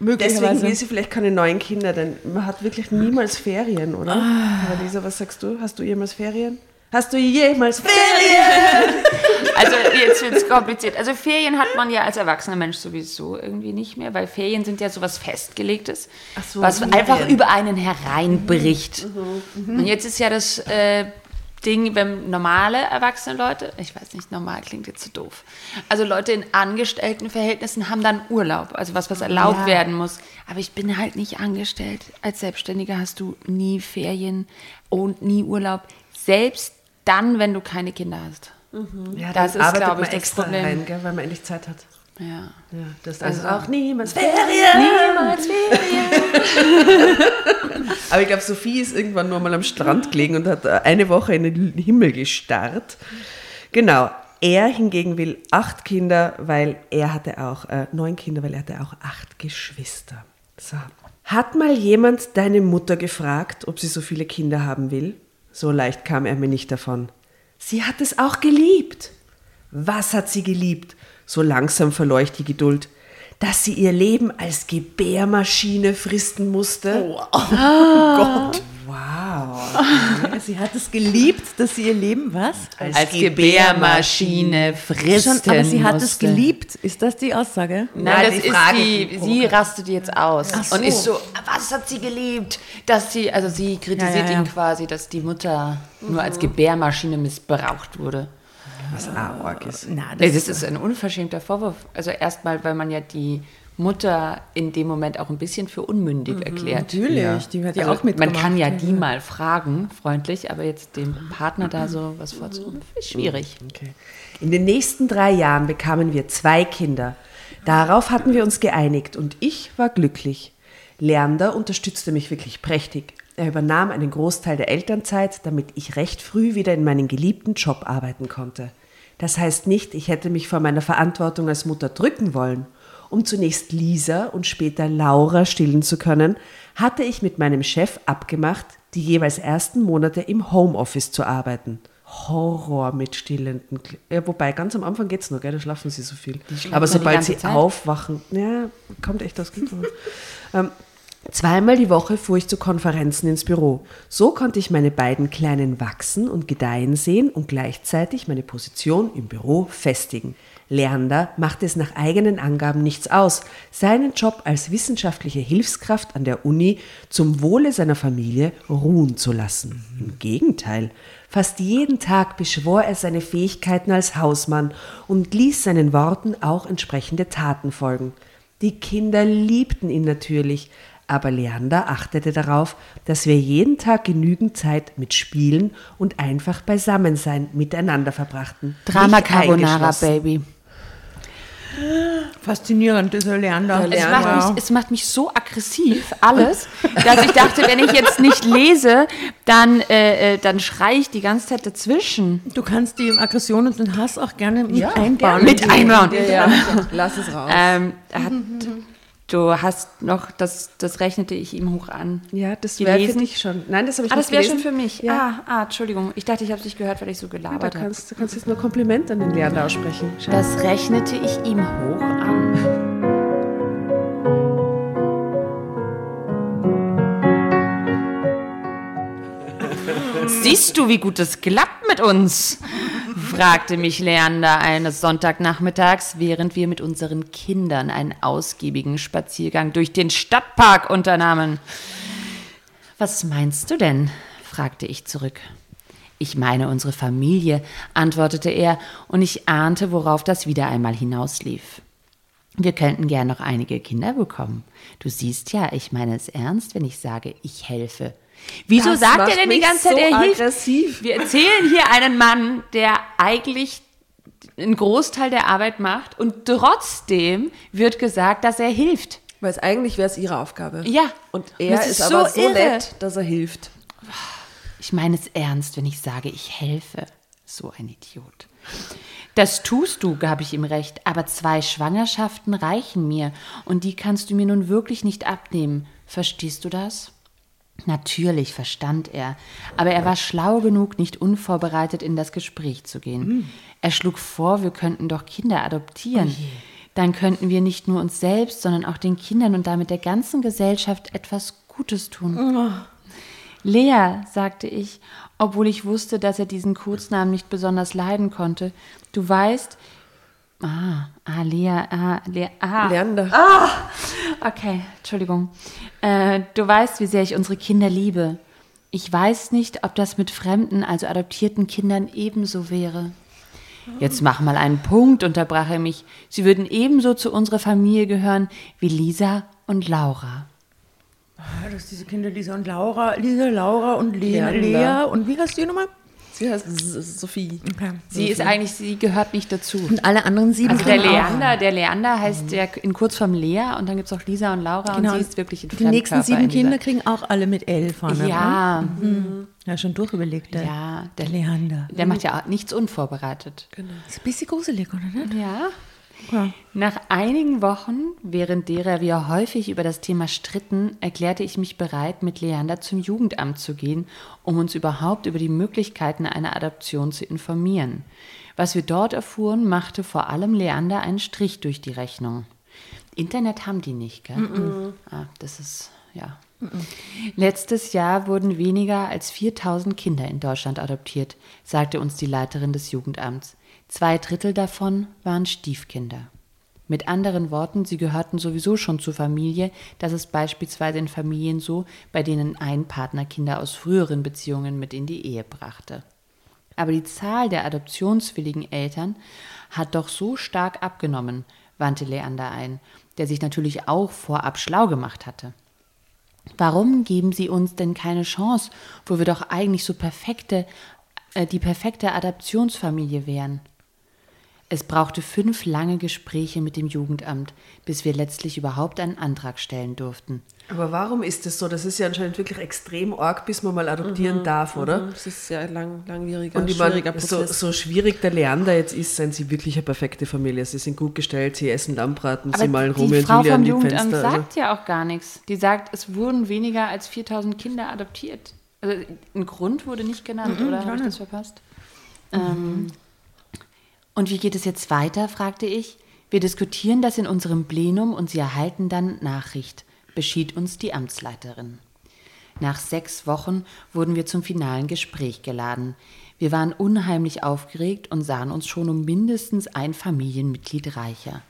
Deswegen Möglicherweise. will sie vielleicht keine neuen Kinder, denn man hat wirklich niemals Ferien, oder? Aber Lisa, was sagst du? Hast du jemals Ferien? Hast du jemals Ferien? Also jetzt wird es kompliziert. Also Ferien hat man ja als erwachsener Mensch sowieso irgendwie nicht mehr, weil Ferien sind ja sowas Festgelegtes, so, was Ferien. einfach über einen hereinbricht. Und jetzt ist ja das äh, Ding, wenn normale erwachsene Leute, ich weiß nicht, normal klingt jetzt so doof, also Leute in Angestelltenverhältnissen haben dann Urlaub, also was, was erlaubt werden muss. Aber ich bin halt nicht angestellt. Als Selbstständiger hast du nie Ferien und nie Urlaub, selbst dann, wenn du keine Kinder hast. Ja, Das ist, arbeitet glaub man ich, das extra Problem. rein, gell, weil man endlich Zeit hat. Ja. Ja, das Also- also auch niemals Ferien. Niemals Ferien. Aber ich glaube, Sophie ist irgendwann nur mal am Strand gelegen und hat äh, eine Woche in den Himmel gestarrt. Genau. Er hingegen will acht Kinder, weil er hatte auch äh, neun Kinder, weil er hatte auch acht Geschwister. So. Hat mal jemand deine Mutter gefragt, ob sie so viele Kinder haben will? So leicht kam er mir nicht davon. Sie hat es auch geliebt. Was hat sie geliebt? So langsam verlor ich die Geduld. Dass sie ihr Leben als Gebärmaschine fristen musste. Oh, Gott. Wow. Sie hat es geliebt, dass sie ihr Leben was? Als Gebärmaschine fristen Schon, aber sie hat es musste. geliebt. Ist das die Aussage? Nein, das die ist Frage, die, sie rastet jetzt aus so. und ist so, was hat sie geliebt? Dass sie, also sie kritisiert Ja, ja, ja. ihn quasi, dass die Mutter nur als Gebärmaschine missbraucht wurde. Was arg ist. Na, Das, das ist ein unverschämter Vorwurf. Also erstmal, weil man ja die Mutter in dem Moment auch ein bisschen für unmündig erklärt. natürlich. Die hat ja Also auch mitgemacht. man kann ja die mal fragen, freundlich, aber jetzt dem Partner da so was vorzumachen, ist schwierig. Okay. In den nächsten drei Jahren bekamen wir zwei Kinder. Darauf hatten wir uns geeinigt und ich war glücklich. Leander unterstützte mich wirklich prächtig. Er übernahm einen Großteil der Elternzeit, damit ich recht früh wieder in meinen geliebten Job arbeiten konnte. Das heißt nicht, ich hätte mich vor meiner Verantwortung als Mutter drücken wollen. Um zunächst Lisa und später Laura stillen zu können, hatte ich mit meinem Chef abgemacht, die jeweils ersten Monate im Homeoffice zu arbeiten. Horror mit stillenden. Ja, wobei, ganz am Anfang geht's noch, gell? da schlafen sie so viel. Aber sobald sie Zeit. aufwachen, ja, kommt echt das Kind ähm, Zweimal die Woche fuhr ich zu Konferenzen ins Büro. So konnte ich meine beiden Kleinen wachsen und gedeihen sehen und gleichzeitig meine Position im Büro festigen. Leander machte es nach eigenen Angaben nichts aus, seinen Job als wissenschaftliche Hilfskraft an der Uni zum Wohle seiner Familie ruhen zu lassen. Im Gegenteil, fast jeden Tag beschwor er seine Fähigkeiten als Hausmann und ließ seinen Worten auch entsprechende Taten folgen. Die Kinder liebten ihn natürlich, aber Leander achtete darauf, dass wir jeden Tag genügend Zeit mit Spielen und einfach Beisammensein miteinander verbrachten. Drama Carbonara. Baby. Faszinierend, dieser Leander. Es macht, mich, es macht mich so aggressiv, alles, dass ich dachte, wenn ich jetzt nicht lese, dann, äh, äh, dann schreie ich die ganze Zeit dazwischen. Du kannst die Aggression und den Hass auch gerne mit einbauen. Mit einbauen. Lass es raus. Ähm, hat, du hast noch, das, das rechnete ich ihm hoch an. Ja, das wäre für dich schon. Nein, das habe ich Ah, nicht das wäre schon für mich. Ja. Ah, ah, Entschuldigung. Ich dachte, ich habe es nicht gehört, weil ich so gelabert habe. kannst, du kannst jetzt nur Kompliment an den Leander aussprechen. Schau. Das rechnete ich ihm hoch an. Siehst du, wie gut es klappt mit uns? fragte mich Leander eines Sonntagnachmittags, während wir mit unseren Kindern einen ausgiebigen Spaziergang durch den Stadtpark unternahmen. Was meinst du denn? fragte ich zurück. Ich meine unsere Familie, antwortete er, und ich ahnte, worauf das wieder einmal hinauslief. Wir könnten gern noch einige Kinder bekommen. Du siehst ja, ich meine es ernst, wenn ich sage, ich helfe. Wieso Das sagt er denn die ganze Zeit, so er hilft? aggressiv. Wir erzählen hier einen Mann, der eigentlich einen Großteil der Arbeit macht und trotzdem wird gesagt, dass er hilft. Weil es eigentlich wäre es ihre Aufgabe. Ja. Und er Das ist, ist aber so so irre. nett, dass er hilft. Ich meine es ernst, wenn ich sage, ich helfe. So ein Idiot. Das tust du, gab ich ihm recht, aber zwei Schwangerschaften reichen mir und die kannst du mir nun wirklich nicht abnehmen. Verstehst du das? Natürlich verstand er, aber er war schlau genug, nicht unvorbereitet in das Gespräch zu gehen. Er schlug vor, wir könnten doch Kinder adoptieren. Dann könnten wir nicht nur uns selbst, sondern auch den Kindern und damit der ganzen Gesellschaft etwas Gutes tun. Lea, sagte ich, obwohl ich wusste, dass er diesen Codenamen nicht besonders leiden konnte. Du weißt. Ah, ah, Lea, ah, Lea, ah. Leander. Okay, Entschuldigung. Äh, du weißt, wie sehr ich unsere Kinder liebe. Ich weiß nicht, ob das mit fremden, also adoptierten Kindern ebenso wäre. Jetzt mach mal einen Punkt, unterbrach er mich. Sie würden ebenso zu unserer Familie gehören wie Lisa und Laura. Ah, Das diese Kinder Lisa und Laura, Lisa, Laura und Lea, Leander. Lea und wie heißt die nochmal? Sie heißt Sophie. Okay. Sie ist eigentlich, sie gehört nicht dazu. Und alle anderen sieben Also der können auch. Leander, der Leander heißt ja in Kurzform Lea und dann gibt es auch Lisa und Laura Genau. und sie ist wirklich ein Die nächsten sieben Kinder kriegen auch alle mit L vorne. ne? Ja, Ja, schon durchüberlegt. Der, ja, der der, Leander. der macht ja auch nichts unvorbereitet. Ist ein bisschen gruselig, oder nicht? Ja. Ja. Nach einigen Wochen, während derer wir häufig über das Thema stritten, erklärte ich mich bereit, mit Leander zum Jugendamt zu gehen, um uns überhaupt über die Möglichkeiten einer Adoption zu informieren. Was wir dort erfuhren, machte vor allem Leander einen Strich durch die Rechnung. Internet haben die nicht, gell? Ah, das ist, ja. Letztes Jahr wurden weniger als 4000 Kinder in Deutschland adoptiert, sagte uns die Leiterin des Jugendamts. Zwei Drittel davon waren Stiefkinder. Mit anderen Worten, sie gehörten sowieso schon zur Familie, das ist beispielsweise in Familien so, bei denen ein Partner Kinder aus früheren Beziehungen mit in die Ehe brachte. Aber die Zahl der adoptionswilligen Eltern hat doch so stark abgenommen, wandte Leander ein, der sich natürlich auch vorab schlau gemacht hatte. Warum geben Sie uns denn keine Chance, wo wir doch eigentlich so perfekte, äh, die perfekte Adoptionsfamilie wären? Es brauchte fünf lange Gespräche mit dem Jugendamt, bis wir letztlich überhaupt einen Antrag stellen durften. Aber warum ist das so? Das ist ja anscheinend wirklich extrem arg, bis man mal adoptieren darf, oder? Das ist ja ein lang, langwieriger, Und schwieriger meine, so, Prozess. so schwierig der Leander jetzt ist, sind sie wirklich eine perfekte Familie. Sie sind gut gestellt, sie essen Lammbraten, sie malen die Romeo und Frau Julia an vom die Jugendamt Fenster. Also, sagt ja auch gar nichts. Die sagt, es wurden weniger als 4000 Kinder adoptiert. Also ein Grund wurde nicht genannt, oder? Habe ich das verpasst? Ähm, und wie geht es jetzt weiter, fragte ich. Wir diskutieren das in unserem Plenum und Sie erhalten dann Nachricht, beschied uns die Amtsleiterin. Nach sechs Wochen wurden wir zum finalen Gespräch geladen. Wir waren unheimlich aufgeregt und sahen uns schon um mindestens ein Familienmitglied reicher.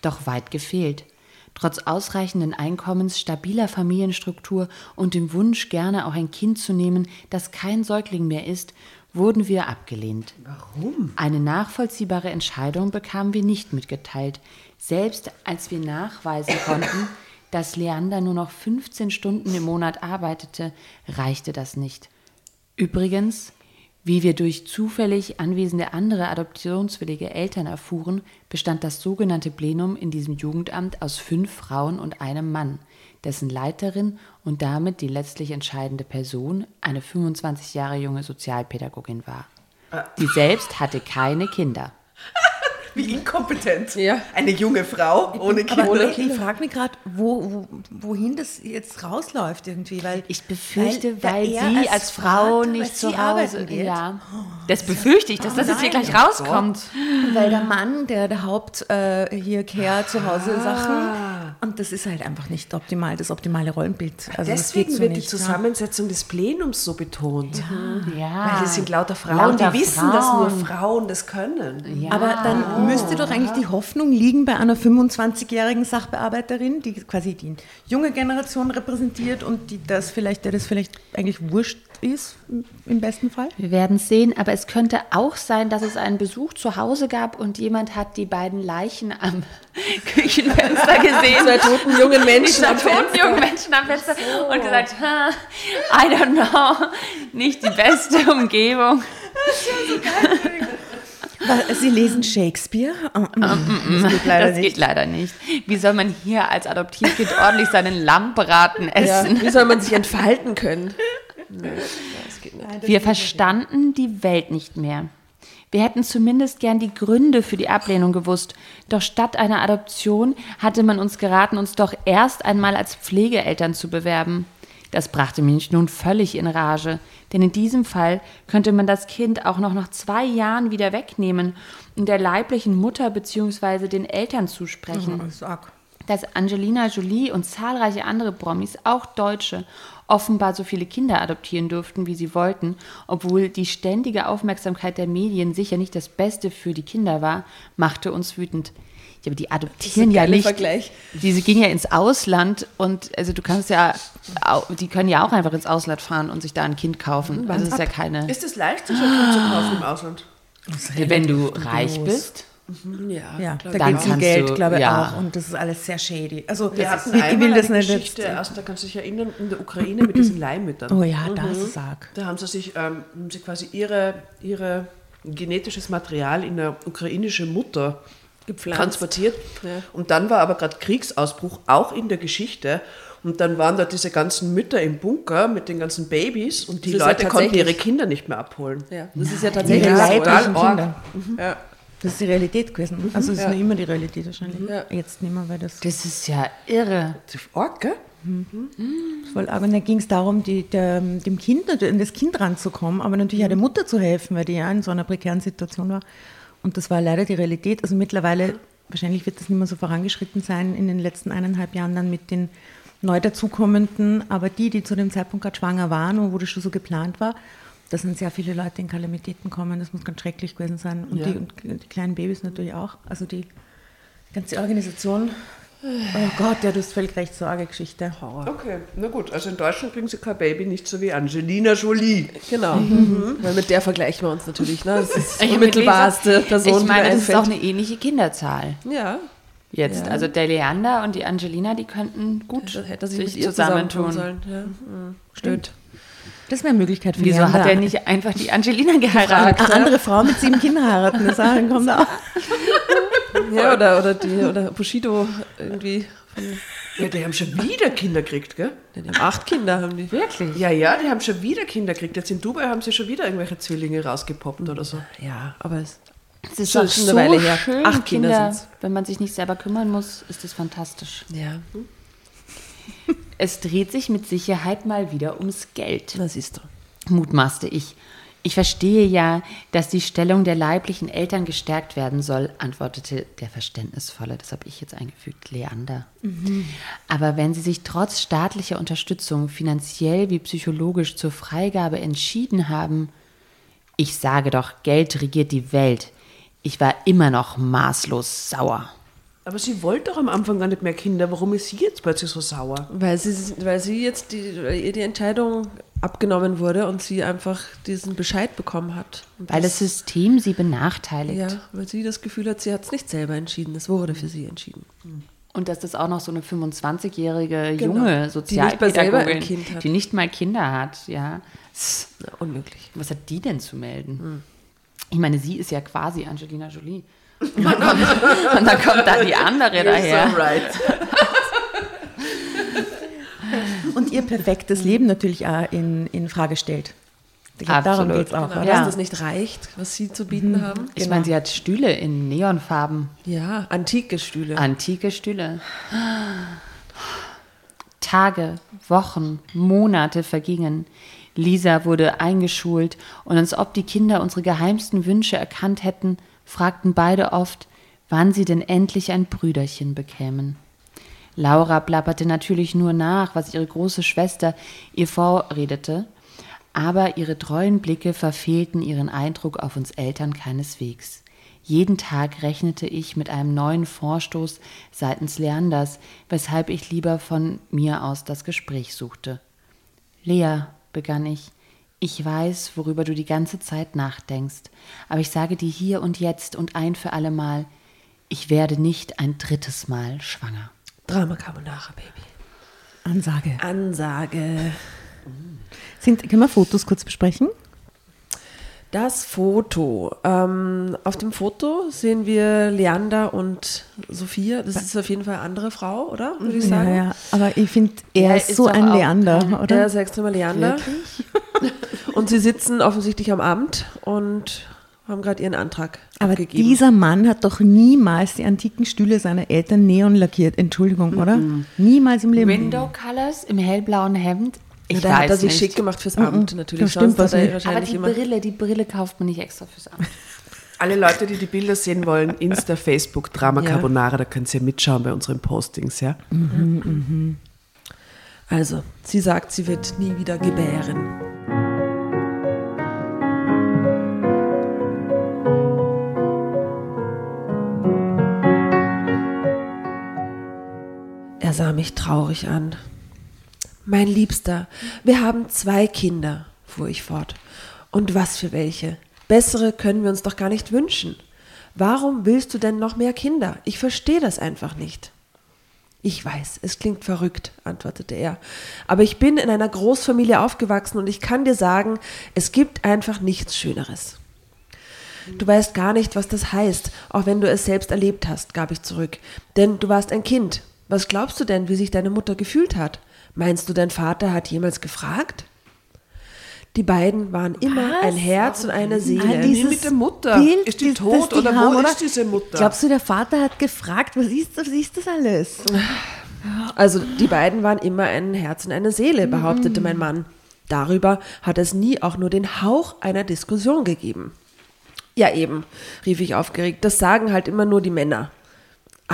Doch weit gefehlt. Trotz ausreichenden Einkommens, stabiler Familienstruktur und dem Wunsch, gerne auch ein Kind zu nehmen, das kein Säugling mehr ist, wurden wir abgelehnt. Warum? Eine nachvollziehbare Entscheidung bekamen wir nicht mitgeteilt, selbst als wir nachweisen konnten, dass Leander nur noch 15 Stunden im Monat arbeitete, reichte das nicht. Übrigens, wie wir durch zufällig anwesende andere adoptionswillige Eltern erfuhren, bestand das sogenannte Plenum in diesem Jugendamt aus fünf Frauen und einem Mann, dessen Leiterin und damit die letztlich entscheidende Person eine 25 Jahre junge Sozialpädagogin war. Sie selbst hatte keine Kinder. Wie inkompetent. Ja. Eine junge Frau ohne Kinder. Aber ich frage mich gerade, wo, wo, wohin das jetzt rausläuft irgendwie, weil Ich befürchte, weil, er sie als, Frau Vater, nicht weil zu Hause arbeiten geht. Ja. Das befürchte ich, dass das jetzt hier gleich rauskommt. Weil der Mann, der der Haupt äh, hier kehrt zu Hause Sachen und das ist halt einfach nicht optimal, das optimale Rollenbild. Also das Deswegen so wird die ja. Zusammensetzung des Plenums so betont. Ja. Weil das sind lauter Frauen, Lauter die wissen, dass nur Frauen. Frauen das können. Ja. Aber dann müsste doch eigentlich die Hoffnung liegen bei einer 25-jährigen Sachbearbeiterin, die quasi die junge Generation repräsentiert und die das vielleicht, der das vielleicht eigentlich wurscht ist, im besten Fall. Wir werden sehen, aber es könnte auch sein, dass es einen Besuch zu Hause gab und jemand hat die beiden Leichen am Küchenfenster gesehen. Zwei toten jungen Menschen am toten Fenster. jungen Menschen am Fenster und gesagt, "Ha, I don't know, nicht die beste Umgebung. Weil Sie lesen Shakespeare? Oh, das geht leider Das nicht. geht leider nicht. Wie soll man hier als Adoptivkind ordentlich seinen Lammbraten Ja, essen? wie soll man sich entfalten können? Nee, das geht nicht. Wir verstanden die Welt nicht mehr. Wir hätten zumindest gern die Gründe für die Ablehnung gewusst. Doch statt einer Adoption hatte man uns geraten, uns doch erst einmal als Pflegeeltern zu bewerben. Das brachte mich nun völlig in Rage, denn in diesem Fall könnte man das Kind auch noch nach zwei Jahren wieder wegnehmen und der leiblichen Mutter bzw. den Eltern zusprechen Sag. dass Angelina Jolie und zahlreiche andere Promis, auch Deutsche, offenbar so viele Kinder adoptieren durften, wie sie wollten, obwohl die ständige Aufmerksamkeit der Medien sicher nicht das Beste für die Kinder war, machte uns wütend. Ja, aber die adoptieren ja nicht. Vergleich. Diese gehen ja ins Ausland und also du kannst ja, die können ja auch einfach ins Ausland fahren und sich da ein Kind kaufen. Also es ist ja keine. Ist es leicht, sich ein Kind zu kaufen im Ausland? Wenn du reich bist, Ja, Ja, glaub da geht es um Geld, du- glaube ich, ja. auch. Und das ist alles sehr shady. Also, Wir hatten ich, ich einmal will das eine nicht Geschichte, jetzt. erst, da kannst du dich erinnern, in der Ukraine mit diesen Leihmüttern. Oh ja, das ist arg. Da haben sie sich ähm, haben sie quasi ihre, ihre genetisches Material in eine ukrainische Mutter transportiert. Und dann war aber gerade Kriegsausbruch, auch in der Geschichte. Und dann waren da diese ganzen Mütter im Bunker mit den ganzen Babys und die Das ist ja Leute konnten ihre Kinder nicht mehr abholen. Ja, das ist ja tatsächlich Ja, total. Kinder. Ja. Das ist die Realität gewesen. Also, es ist Ja. nur immer die Realität wahrscheinlich. Ja. Jetzt nicht mehr, weil das das ist ja irre. Das ist arg, gell? voll arg. Und da ging es darum, die, der, dem Kind, an das Kind ranzukommen, aber natürlich auch der Mutter zu helfen, weil die ja in so einer prekären Situation war. Und das war leider die Realität. Also mittlerweile, wahrscheinlich wird das nicht mehr so vorangeschritten sein in den letzten eineinhalb Jahren dann mit den neu dazukommenden, aber die, die zu dem Zeitpunkt gerade schwanger waren und wo das schon so geplant war, da sind sehr viele Leute in Kalamitäten kommen. Das muss ganz schrecklich gewesen sein. Und, Ja. die, und die kleinen Babys natürlich auch. Also die ganze Organisation. Oh Gott, ja, du hast völlig recht, so arge Geschichte. Okay, na gut. Also in Deutschland kriegen sie kein Baby, nicht so wie Angelina Jolie. Genau. Weil mit der vergleichen wir uns natürlich. Ne? Das ist die unmittelbarste Person, Ich meine, das ist auch eine ähnliche Kinderzahl. Ja, Jetzt, Ja. also der Leander und die Angelina, die könnten gut das hätte er sich mit ihr zusammentun zusammentun. sollen. Ja. Mhm. Stimmt. Das wäre eine Möglichkeit für Wieso Leander. hat er nicht einfach die Angelina geheiratet? eine andere Frau mit sieben Kindern heiraten? Das sagen, kommt auch. Ja, oder, oder, die, oder Bushido irgendwie. Ja, die haben schon wieder Kinder gekriegt, gell? Die haben acht Kinder, haben die. Wirklich? Ja, ja, die haben schon wieder Kinder gekriegt. Jetzt in Dubai haben sie schon wieder irgendwelche Zwillinge rausgepoppt oder so. Ja, aber es Es ist Schon- schon so eine Weile her. schön, Acht Kinder Kinder, sind's. wenn man sich nicht selber kümmern muss, ist es fantastisch. Ja, Es dreht sich mit Sicherheit mal wieder ums Geld. na siehst du. mutmaßte ich. Ich verstehe ja, dass die Stellung der leiblichen Eltern gestärkt werden soll, antwortete der Verständnisvolle, das habe ich jetzt eingefügt, Leander. Aber wenn sie sich trotz staatlicher Unterstützung finanziell wie psychologisch zur Freigabe entschieden haben, ich sage doch, Geld regiert die Welt. Ich war immer noch maßlos sauer. Aber sie wollte doch am Anfang gar nicht mehr Kinder. Warum ist sie jetzt plötzlich so sauer? Weil sie, weil sie jetzt die, weil ihr die Entscheidung abgenommen wurde und sie einfach diesen Bescheid bekommen hat. Und Weil das System sie benachteiligt. Ja, weil sie das Gefühl hat, sie hat es nicht selber entschieden, es wurde für sie entschieden. Und dass das auch noch so eine 25-jährige Genau. junge Die nicht mal selber ein Sozialpädagogin, Kind hat. die nicht mal Kinder hat, ja. Na, unmöglich. Was hat die denn zu melden? Hm. Ich meine, sie ist ja quasi Angelina Jolie. Und dann kommt, und dann kommt da die andere daher. right. Und ihr perfektes Leben natürlich auch in, in Frage stellt. Ich glaub, darum geht es auch, Genau, oder? Ja. Dass das nicht reicht, was sie zu bieten haben. Ich meine, sie hat Stühle in Neonfarben, Ja, antike Stühle. antike Stühle. Tage, Wochen, Monate vergingen. Lisa wurde eingeschult und als ob die Kinder unsere geheimsten Wünsche erkannt hätten, fragten beide oft, wann sie denn endlich ein Brüderchen bekämen. Laura plapperte natürlich nur nach, was ihre große Schwester ihr vorredete, aber ihre treuen Blicke verfehlten ihren Eindruck auf uns Eltern keineswegs. Jeden Tag rechnete ich mit einem neuen Vorstoß seitens Leanders, weshalb ich lieber von mir aus das Gespräch suchte. Lea, begann ich, ich weiß, worüber du die ganze Zeit nachdenkst, aber ich sage dir hier und jetzt und ein für alle Mal, ich werde nicht ein drittes Mal schwanger. Drama Carbonara, Baby. Ansage. Ansage. Sind, können wir Fotos kurz besprechen? Das Foto. Ähm, auf dem Foto sehen wir Leander und Sophia. Das ist auf jeden Fall eine andere Frau, oder? Würde ich sagen. Ja, ja. Aber ich finde, er Ja, ist, so ein Leander, oder? Der ist extremer Leander. Und sie sitzen offensichtlich am Amt und haben gerade ihren Antrag Aber abgegeben. dieser Mann hat doch niemals die antiken Stühle seiner Eltern neon lackiert. Entschuldigung, oder? Niemals im Leben. Window Colors im hellblauen Hemd. Ich Na, da hat er sich nicht. schick gemacht fürs Amt, natürlich. Da stimmt Sonst hat was er nicht. Aber wahrscheinlich die immer. Brille, die Brille kauft man nicht extra fürs Amt. Alle Leute, die die Bilder sehen wollen, Insta, Facebook, Drama Ja. Carbonara, da könnt ihr mitschauen bei unseren Postings, ja? Also, sie sagt, sie wird nie wieder gebären. Er sah mich traurig an. Mein Liebster, wir haben zwei Kinder, fuhr ich fort. Und was für welche? Bessere können wir uns doch gar nicht wünschen. Warum willst du denn noch mehr Kinder? Ich verstehe das einfach nicht. Ich weiß, es klingt verrückt, antwortete er. Aber ich bin in einer Großfamilie aufgewachsen und ich kann dir sagen, es gibt einfach nichts Schöneres. Du weißt gar nicht, was das heißt, auch wenn du es selbst erlebt hast, gab ich zurück. Denn du warst ein Kind. Was glaubst du denn, wie sich deine Mutter gefühlt hat? Meinst du, dein Vater hat jemals gefragt? Die beiden waren immer Was? ein Herz und eine Seele. Ah, dieses mit der Mutter? Bild, Ist die das- tot das oder wo haben, ist diese Mutter? Glaubst du, der Vater hat gefragt, was ist das, was ist das alles? Also die beiden waren immer ein Herz und eine Seele, behauptete Mhm. mein Mann. Darüber hat es nie auch nur den Hauch einer Diskussion gegeben. Ja eben, rief ich aufgeregt, das sagen halt immer nur die Männer.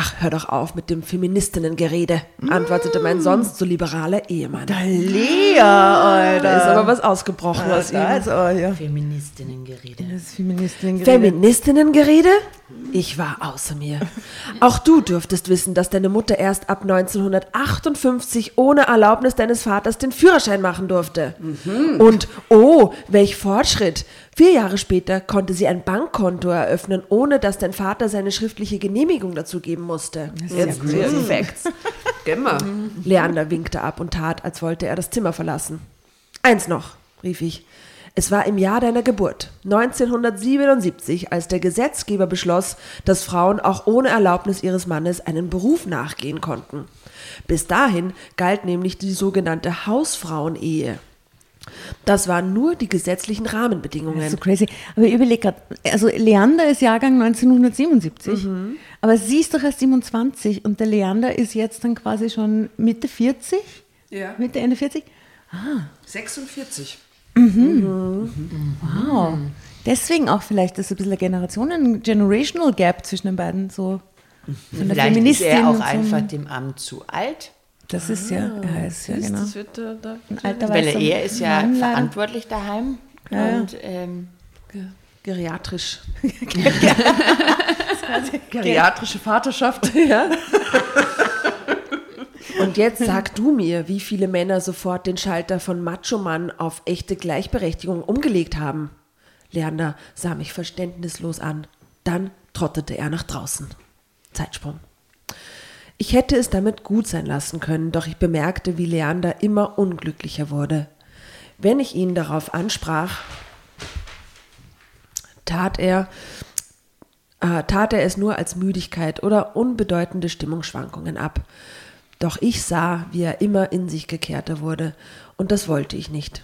Ach, hör doch auf mit dem Feministinnengerede, antwortete mein sonst so liberaler Ehemann. Da Lea, Alter. Da ist aber was ausgebrochen aus ihm. Aber, ja. Feministinnengerede. Das Feministin Feministinnengerede? Ich war außer mir. Auch du dürftest wissen, dass deine Mutter erst ab 1958 ohne Erlaubnis deines Vaters den Führerschein machen durfte. Und oh, welch Fortschritt! Vier Jahre später konnte sie ein Bankkonto eröffnen, ohne dass dein Vater seine schriftliche Genehmigung dazu geben musste. Jetzt crazy Facts. Gehen wir. Leander winkte ab und tat, als wollte er das Zimmer verlassen. Eins noch, rief ich. Es war im Jahr deiner Geburt, 1977, als der Gesetzgeber beschloss, dass Frauen auch ohne Erlaubnis ihres Mannes einen Beruf nachgehen konnten. Bis dahin galt nämlich die sogenannte Hausfrauenehe. Das waren nur die gesetzlichen Das Rahmenbedingungen. ist so crazy. Aber ich überlege gerade, also Leander ist Jahrgang 1977, aber sie ist doch erst 27 und der Leander ist jetzt dann quasi schon Mitte 40? Ja. Mitte, Ende 40? 46. Wow. Deswegen auch vielleicht das ist ein bisschen ein Generationen, Generational Gap zwischen den beiden, so von der Vielleicht ist Feministin er auch einfach dem Amt zu alt. Das ist ja, ja, ist ja genau. Das wird, äh, da, Ein alter Weil er ist ja Mann verantwortlich daheim. Ja, ja. Und ähm, geriatrisch. Geriatrische Vaterschaft. Ja. Und jetzt sag du mir, wie viele Männer sofort den Schalter von Macho-Mann auf echte Gleichberechtigung umgelegt haben. Leander sah mich verständnislos an. Dann trottete er nach draußen. Zeitsprung. Ich hätte es damit gut sein lassen können, doch ich bemerkte, wie Leander immer unglücklicher wurde. Wenn ich ihn darauf ansprach, tat er, äh, tat er es nur als Müdigkeit oder unbedeutende Stimmungsschwankungen ab. Doch ich sah, wie er immer in sich gekehrter wurde, und das wollte ich nicht.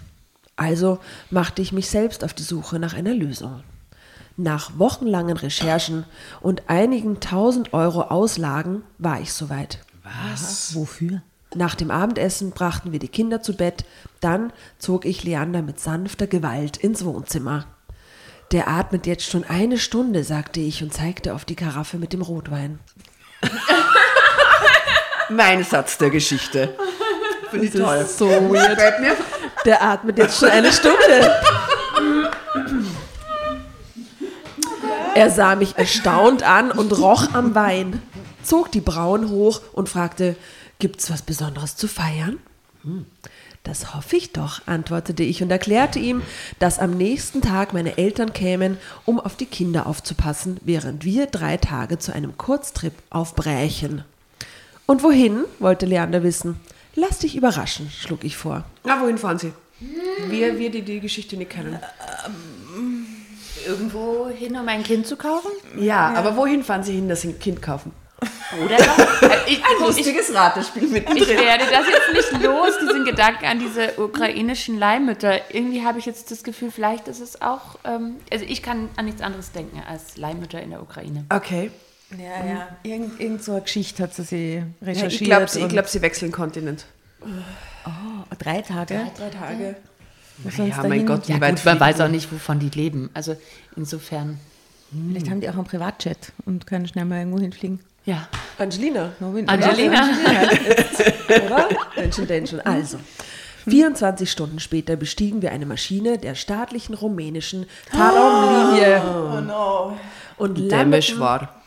Also machte ich mich selbst auf die Suche nach einer Lösung. Nach wochenlangen Recherchen und einigen tausend Euro Auslagen war ich soweit. Wofür? Nach dem Abendessen brachten wir die Kinder zu Bett, dann zog ich Leander mit sanfter Gewalt ins Wohnzimmer. Der atmet jetzt schon eine Stunde, sagte ich und zeigte auf die Karaffe mit dem Rotwein. Mein Satz der Geschichte. Finde ich toll. So weird. Der atmet jetzt schon eine Stunde. Er sah mich erstaunt an und roch am Wein, zog die Brauen hoch und fragte, gibt's was Besonderes zu feiern? Das hoffe ich doch, antwortete ich und erklärte ihm, dass am nächsten Tag meine Eltern kämen, um auf die Kinder aufzupassen, während wir drei Tage zu einem Kurztrip aufbrächen. Und wohin, wollte Leander wissen. Lass dich überraschen, schlug ich vor. Na, wohin fahren Sie? Wir, wir, die die Geschichte nicht kennen. Irgendwo hin, um ein Kind zu kaufen? Ja, aber wohin fahren Sie hin, dass Sie ein Kind kaufen? Oder äh, ich, ich, Lustiges Ratespiel mit ich werde das jetzt nicht los, diesen Gedanken an diese ukrainischen Leihmütter. Irgendwie habe ich jetzt das Gefühl, vielleicht ist es auch, ähm, also ich kann an nichts anderes denken als Leihmütter in der Ukraine. Okay. Ja, ja. Irgend, irgend so eine Geschichte hat sie Ja, recherchiert. ich glaube, sie, glaub, sie wechseln Kontinent. Oh, drei Tage. Drei Tage. Muss Ja, mein Gott, wie Ja weit gut, man weiß auch nicht, wovon die leben. Also insofern, Vielleicht haben die auch einen Privatjet und können schnell mal irgendwo hinfliegen. ja. Angelina. Angelina. Oder? Menschen, Menschen. Also. 24 Stunden später bestiegen wir eine Maschine der staatlichen rumänischen Tarom-Linie und Dämisch landeten, war.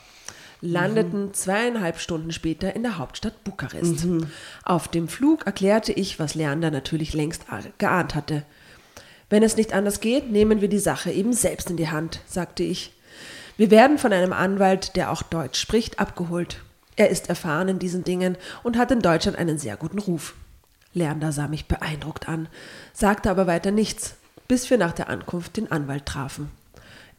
landeten zweieinhalb Stunden später in der Hauptstadt Bukarest. Auf dem Flug erklärte ich, was Leander natürlich längst geahnt hatte. Wenn es nicht anders geht, nehmen wir die Sache eben selbst in die Hand, sagte ich. Wir werden von einem Anwalt, der auch Deutsch spricht, abgeholt. Er ist erfahren in diesen Dingen und hat in Deutschland einen sehr guten Ruf. Leander sah mich beeindruckt an, sagte aber weiter nichts, bis wir nach der Ankunft den Anwalt trafen.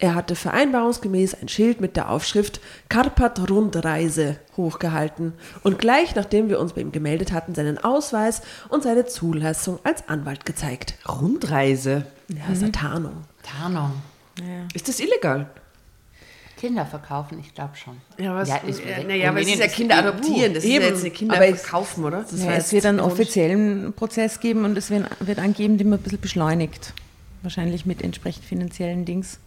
Er hatte vereinbarungsgemäß ein Schild mit der Aufschrift Karpat Rundreise hochgehalten und gleich nachdem wir uns bei ihm gemeldet hatten, seinen Ausweis und seine Zulassung als Anwalt gezeigt. Rundreise. Ja, mhm. ist Tarnung. Tarnung. Ist das illegal? Kinder verkaufen, ich glaube schon. Ja, was, Ja, ist- ja, naja, aber es ist ja ist Kinder EU. adoptieren. Das ist Eben. ja jetzt nicht Kinder Aber es- verkaufen, oder? Das Ja, es wird einen offiziellen Prozess geben und es wird, wird angeben, den man ein bisschen beschleunigt. Wahrscheinlich mit entsprechend finanziellen Dings,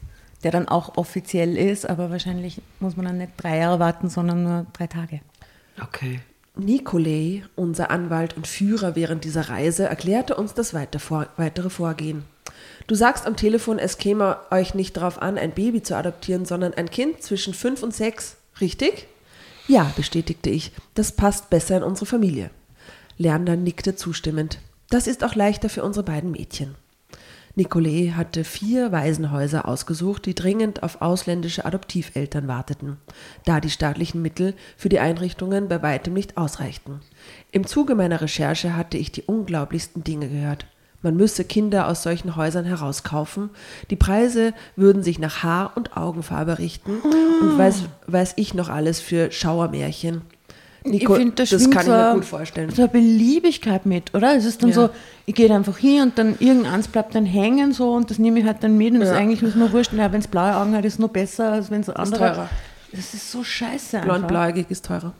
der dann auch offiziell ist, aber wahrscheinlich muss man dann nicht drei Jahre warten, sondern nur drei Tage. Okay. Nikolai, unser Anwalt und Führer während dieser Reise, erklärte uns das weiter vor, weitere Vorgehen. Du sagst am Telefon, es käme euch nicht darauf an, ein Baby zu adoptieren, sondern ein Kind zwischen fünf und sechs, richtig? Ja, bestätigte ich. Das passt besser in unsere Familie. Leander nickte zustimmend. Das ist auch leichter für unsere beiden Mädchen. Nicolai hatte vier Waisenhäuser ausgesucht, die dringend auf ausländische Adoptiveltern warteten, da die staatlichen Mittel für die Einrichtungen bei weitem nicht ausreichten. Im Zuge meiner Recherche hatte ich die unglaublichsten Dinge gehört. Man müsse Kinder aus solchen Häusern herauskaufen. Die Preise würden sich nach Haar- und Augenfarbe richten und weiß, weiß ich noch alles für Schauermärchen. Ich finde, das, das kann ich so, mir gut vorstellen. So eine Beliebigkeit mit, oder? Es ist dann Ja. so, ich gehe einfach hier und dann irgendeins bleibt dann hängen so und das nehme ich halt dann mit und das Ja. eigentlich ist mir wurscht. Ja, wenn es blaue Augen hat, ist es noch besser, als wenn es andere teurer. Das ist so scheiße einfach. Blond-blauäugig ist teurer.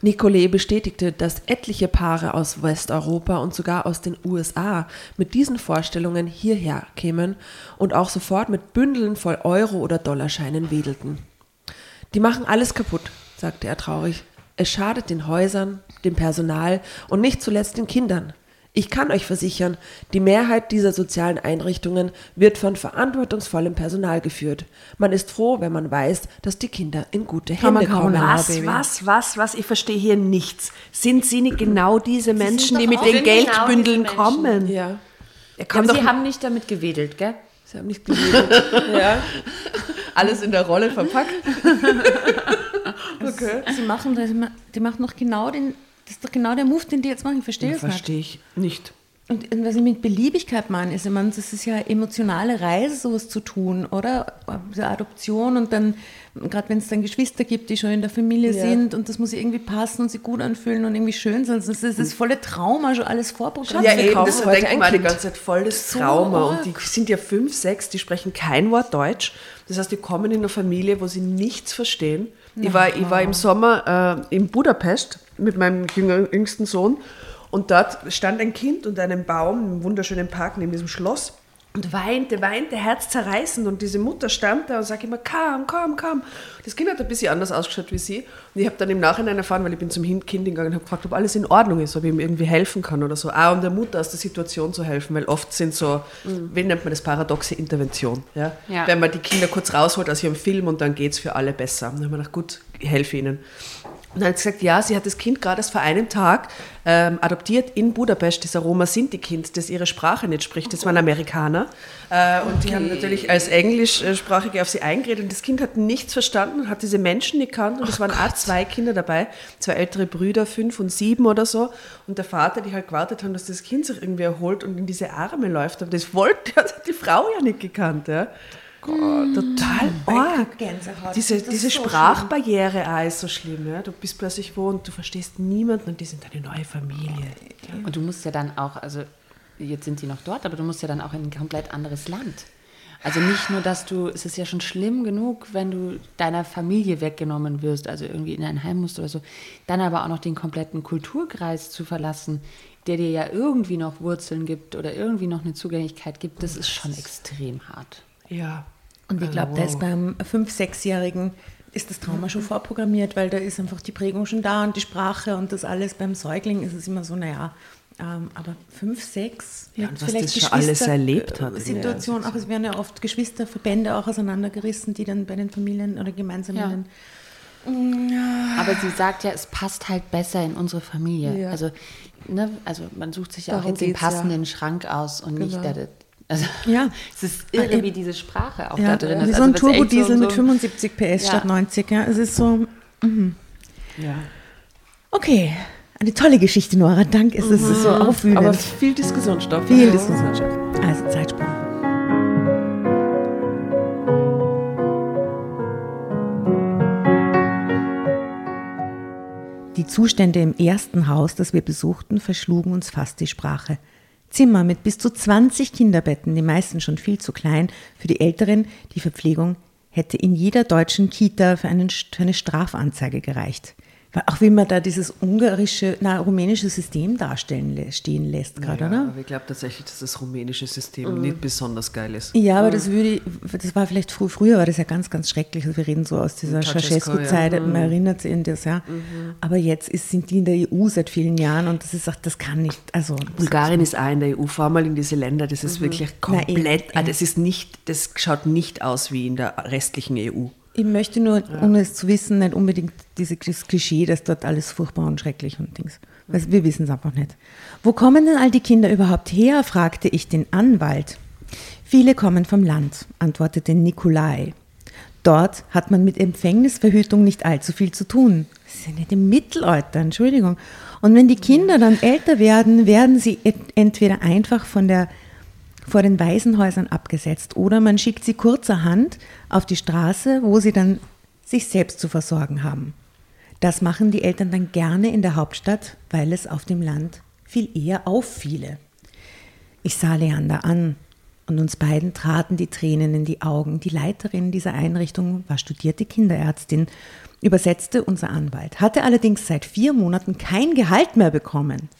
Nicolai bestätigte, dass etliche Paare aus Westeuropa und sogar aus den USA mit diesen Vorstellungen hierher kämen und auch sofort mit Bündeln voll Euro- oder Dollarscheinen wedelten. Die machen alles kaputt, sagte er traurig. Es schadet den Häusern, dem Personal und nicht zuletzt den Kindern. Ich kann euch versichern, die Mehrheit dieser sozialen Einrichtungen wird von verantwortungsvollem Personal geführt. Man ist froh, wenn man weiß, dass die Kinder in gute Kann man Hände kommen. Was, was, was, was? Ich verstehe hier nichts. Sind Sie nicht genau diese Menschen, die mit den genau Geldbündeln Menschen. kommen? Ja, Er Aber doch Sie haben nicht damit gewedelt, gell? sie haben nicht geredet. ja. alles in der Rolle verpackt. Sie machen das, die machen noch genau den, das ist doch genau der Move, den die jetzt machen. Ich verstehe das nicht. Verstehe ich nicht. Und was ich mit Beliebigkeit meine, ist, ich meine, das ist ja emotionale Reise, sowas zu tun, oder? Diese Adoption und dann, gerade wenn es dann Geschwister gibt, die schon in der Familie Ja. sind und das muss irgendwie passen und sich gut anfühlen und irgendwie schön sein. Das ist das ist volle Trauma, schon alles vorprogrammiert. Ja, eben, das heute denkt man die ganze Zeit voll das So Trauma. Und die sind ja fünf, sechs, die sprechen kein Wort Deutsch. Das heißt, die kommen in eine Familie, wo sie nichts verstehen. Ich war, ich war im Sommer äh, in Budapest mit meinem jüngsten Sohn und dort stand ein Kind unter einem Baum im wunderschönen Park neben diesem Schloss und weinte, weinte, herzzerreißend. Und diese Mutter stand da und sagt immer, komm, komm, komm. Das Kind hat ein bisschen anders ausgeschaut wie sie. Und ich habe dann im Nachhinein erfahren, weil ich bin zum Kind gegangen und habe gefragt, ob alles in Ordnung ist, ob ich ihm irgendwie helfen kann oder so. Auch um der Mutter aus der Situation zu helfen, weil oft sind so, wie nennt man das, paradoxe Intervention. Ja? Ja. Wenn man die Kinder kurz rausholt aus ihrem Film und dann geht es für alle besser. Und dann haben wir gedacht, gut, ich helfe ihnen. Und dann hat sie gesagt, ja, sie hat das Kind gerade erst vor einem Tag ähm, adoptiert in Budapest, dieser Roma-Sinti-Kind, das ihre Sprache nicht spricht. Das waren Amerikaner. Äh, und die haben natürlich als Englischsprachige auf sie eingeredet. Und das Kind hat nichts verstanden und hat diese Menschen nicht gekannt. Und es waren auch zwei Kinder dabei, zwei ältere Brüder, fünf und sieben oder so. Und der Vater, die halt gewartet haben, dass das Kind sich irgendwie erholt und in diese Arme läuft. Aber das wollte hat die Frau ja nicht gekannt. Ja. Total arg. Oh, Gänsehaut. Diese, diese so Sprachbarriere auch ist so schlimm. Ja? Du bist plötzlich wo und du verstehst niemanden und die sind deine neue Familie. Und du musst ja dann auch, also jetzt sind sie noch dort, aber du musst ja dann auch in ein komplett anderes Land. Also nicht nur, dass du, es ist ja schon schlimm genug, wenn du deiner Familie weggenommen wirst, also irgendwie in ein Heim musst oder so, dann aber auch noch den kompletten Kulturkreis zu verlassen, der dir ja irgendwie noch Wurzeln gibt oder irgendwie noch eine Zugänglichkeit gibt, das ist schon extrem hart. Ja. Und ich glaube, da ist beim 5-, 6-Jährigen ist das Trauma schon vorprogrammiert, weil da ist einfach die Prägung schon da und die Sprache und das alles. Beim Säugling ist es immer so, naja, ähm, aber 5, 6, Ja, und was das schon alles erlebt hat Situation, auch es werden ja oft Geschwisterverbände auch auseinandergerissen, die dann bei den Familien oder gemeinsam Ja. in den Aber sie sagt ja, es passt halt besser in unsere Familie. Ja. Also, ne, also man sucht sich ja auch jetzt den geht's ja. passenden Schrank aus und nicht Genau. der, der also, Ja. es ist irre, wie diese Sprache auch Ja, da drin wie ist. so ein Also, was echt Turbodiesel so- mit so- 75 PS Ja. statt 90. Ja, es ist so. ja. Okay, eine tolle Geschichte, Nora. Danke, es ist so aufwühlend. Aber viel Diskussionsstoff. Viel. Diskussionsstoff. Also Zeitsprung. Die Zustände im ersten Haus, das wir besuchten, verschlugen uns fast die Sprache. Zimmer mit bis zu 20 Kinderbetten, die meisten schon viel zu klein, für die Älteren die Verpflegung hätte in jeder deutschen Kita für, einen, für eine Strafanzeige gereicht. Auch wie man da dieses ungarische, na, rumänische System darstellen stehen lässt gerade, ja, oder? Aber ich glaube tatsächlich, dass das rumänische System nicht besonders geil ist. Ja, aber das würde, ich- das war vielleicht früh, früher war das ja ganz, ganz schrecklich. Also wir reden so aus dieser Ceausescu, Ceausescu-Zeit, ja. man erinnert sich an das, ja. Aber jetzt ist, sind die in der EU seit vielen Jahren und das ist auch, das kann nicht, also. Bulgarien ist auch in der EU, fahr mal in diese Länder, das ist wirklich Na, komplett, eben, ah, ja. das ist nicht, das schaut nicht aus wie in der restlichen EU. Ich möchte nur, ohne es zu wissen, nicht unbedingt dieses Klischee, dass dort alles furchtbar und schrecklich und Dings. Weil wir wissen es einfach nicht. Wo kommen denn all die Kinder überhaupt her? fragte ich den Anwalt. Viele kommen vom Land, antwortete Nikolai. Dort hat man mit Empfängnisverhütung nicht allzu viel zu tun. Das ist ja nicht im Mittelalter, Entschuldigung. Und wenn die Kinder dann älter werden, werden sie entweder einfach von der vor den Waisenhäusern abgesetzt oder man schickt sie kurzerhand auf die Straße, wo sie dann sich selbst zu versorgen haben. Das machen die Eltern dann gerne in der Hauptstadt, weil es auf dem Land viel eher auffiele. Ich sah Leander an und uns beiden traten die Tränen in die Augen. Die Leiterin dieser Einrichtung war studierte Kinderärztin, übersetzte unser Anwalt, hatte allerdings seit vier Monaten kein Gehalt mehr bekommen.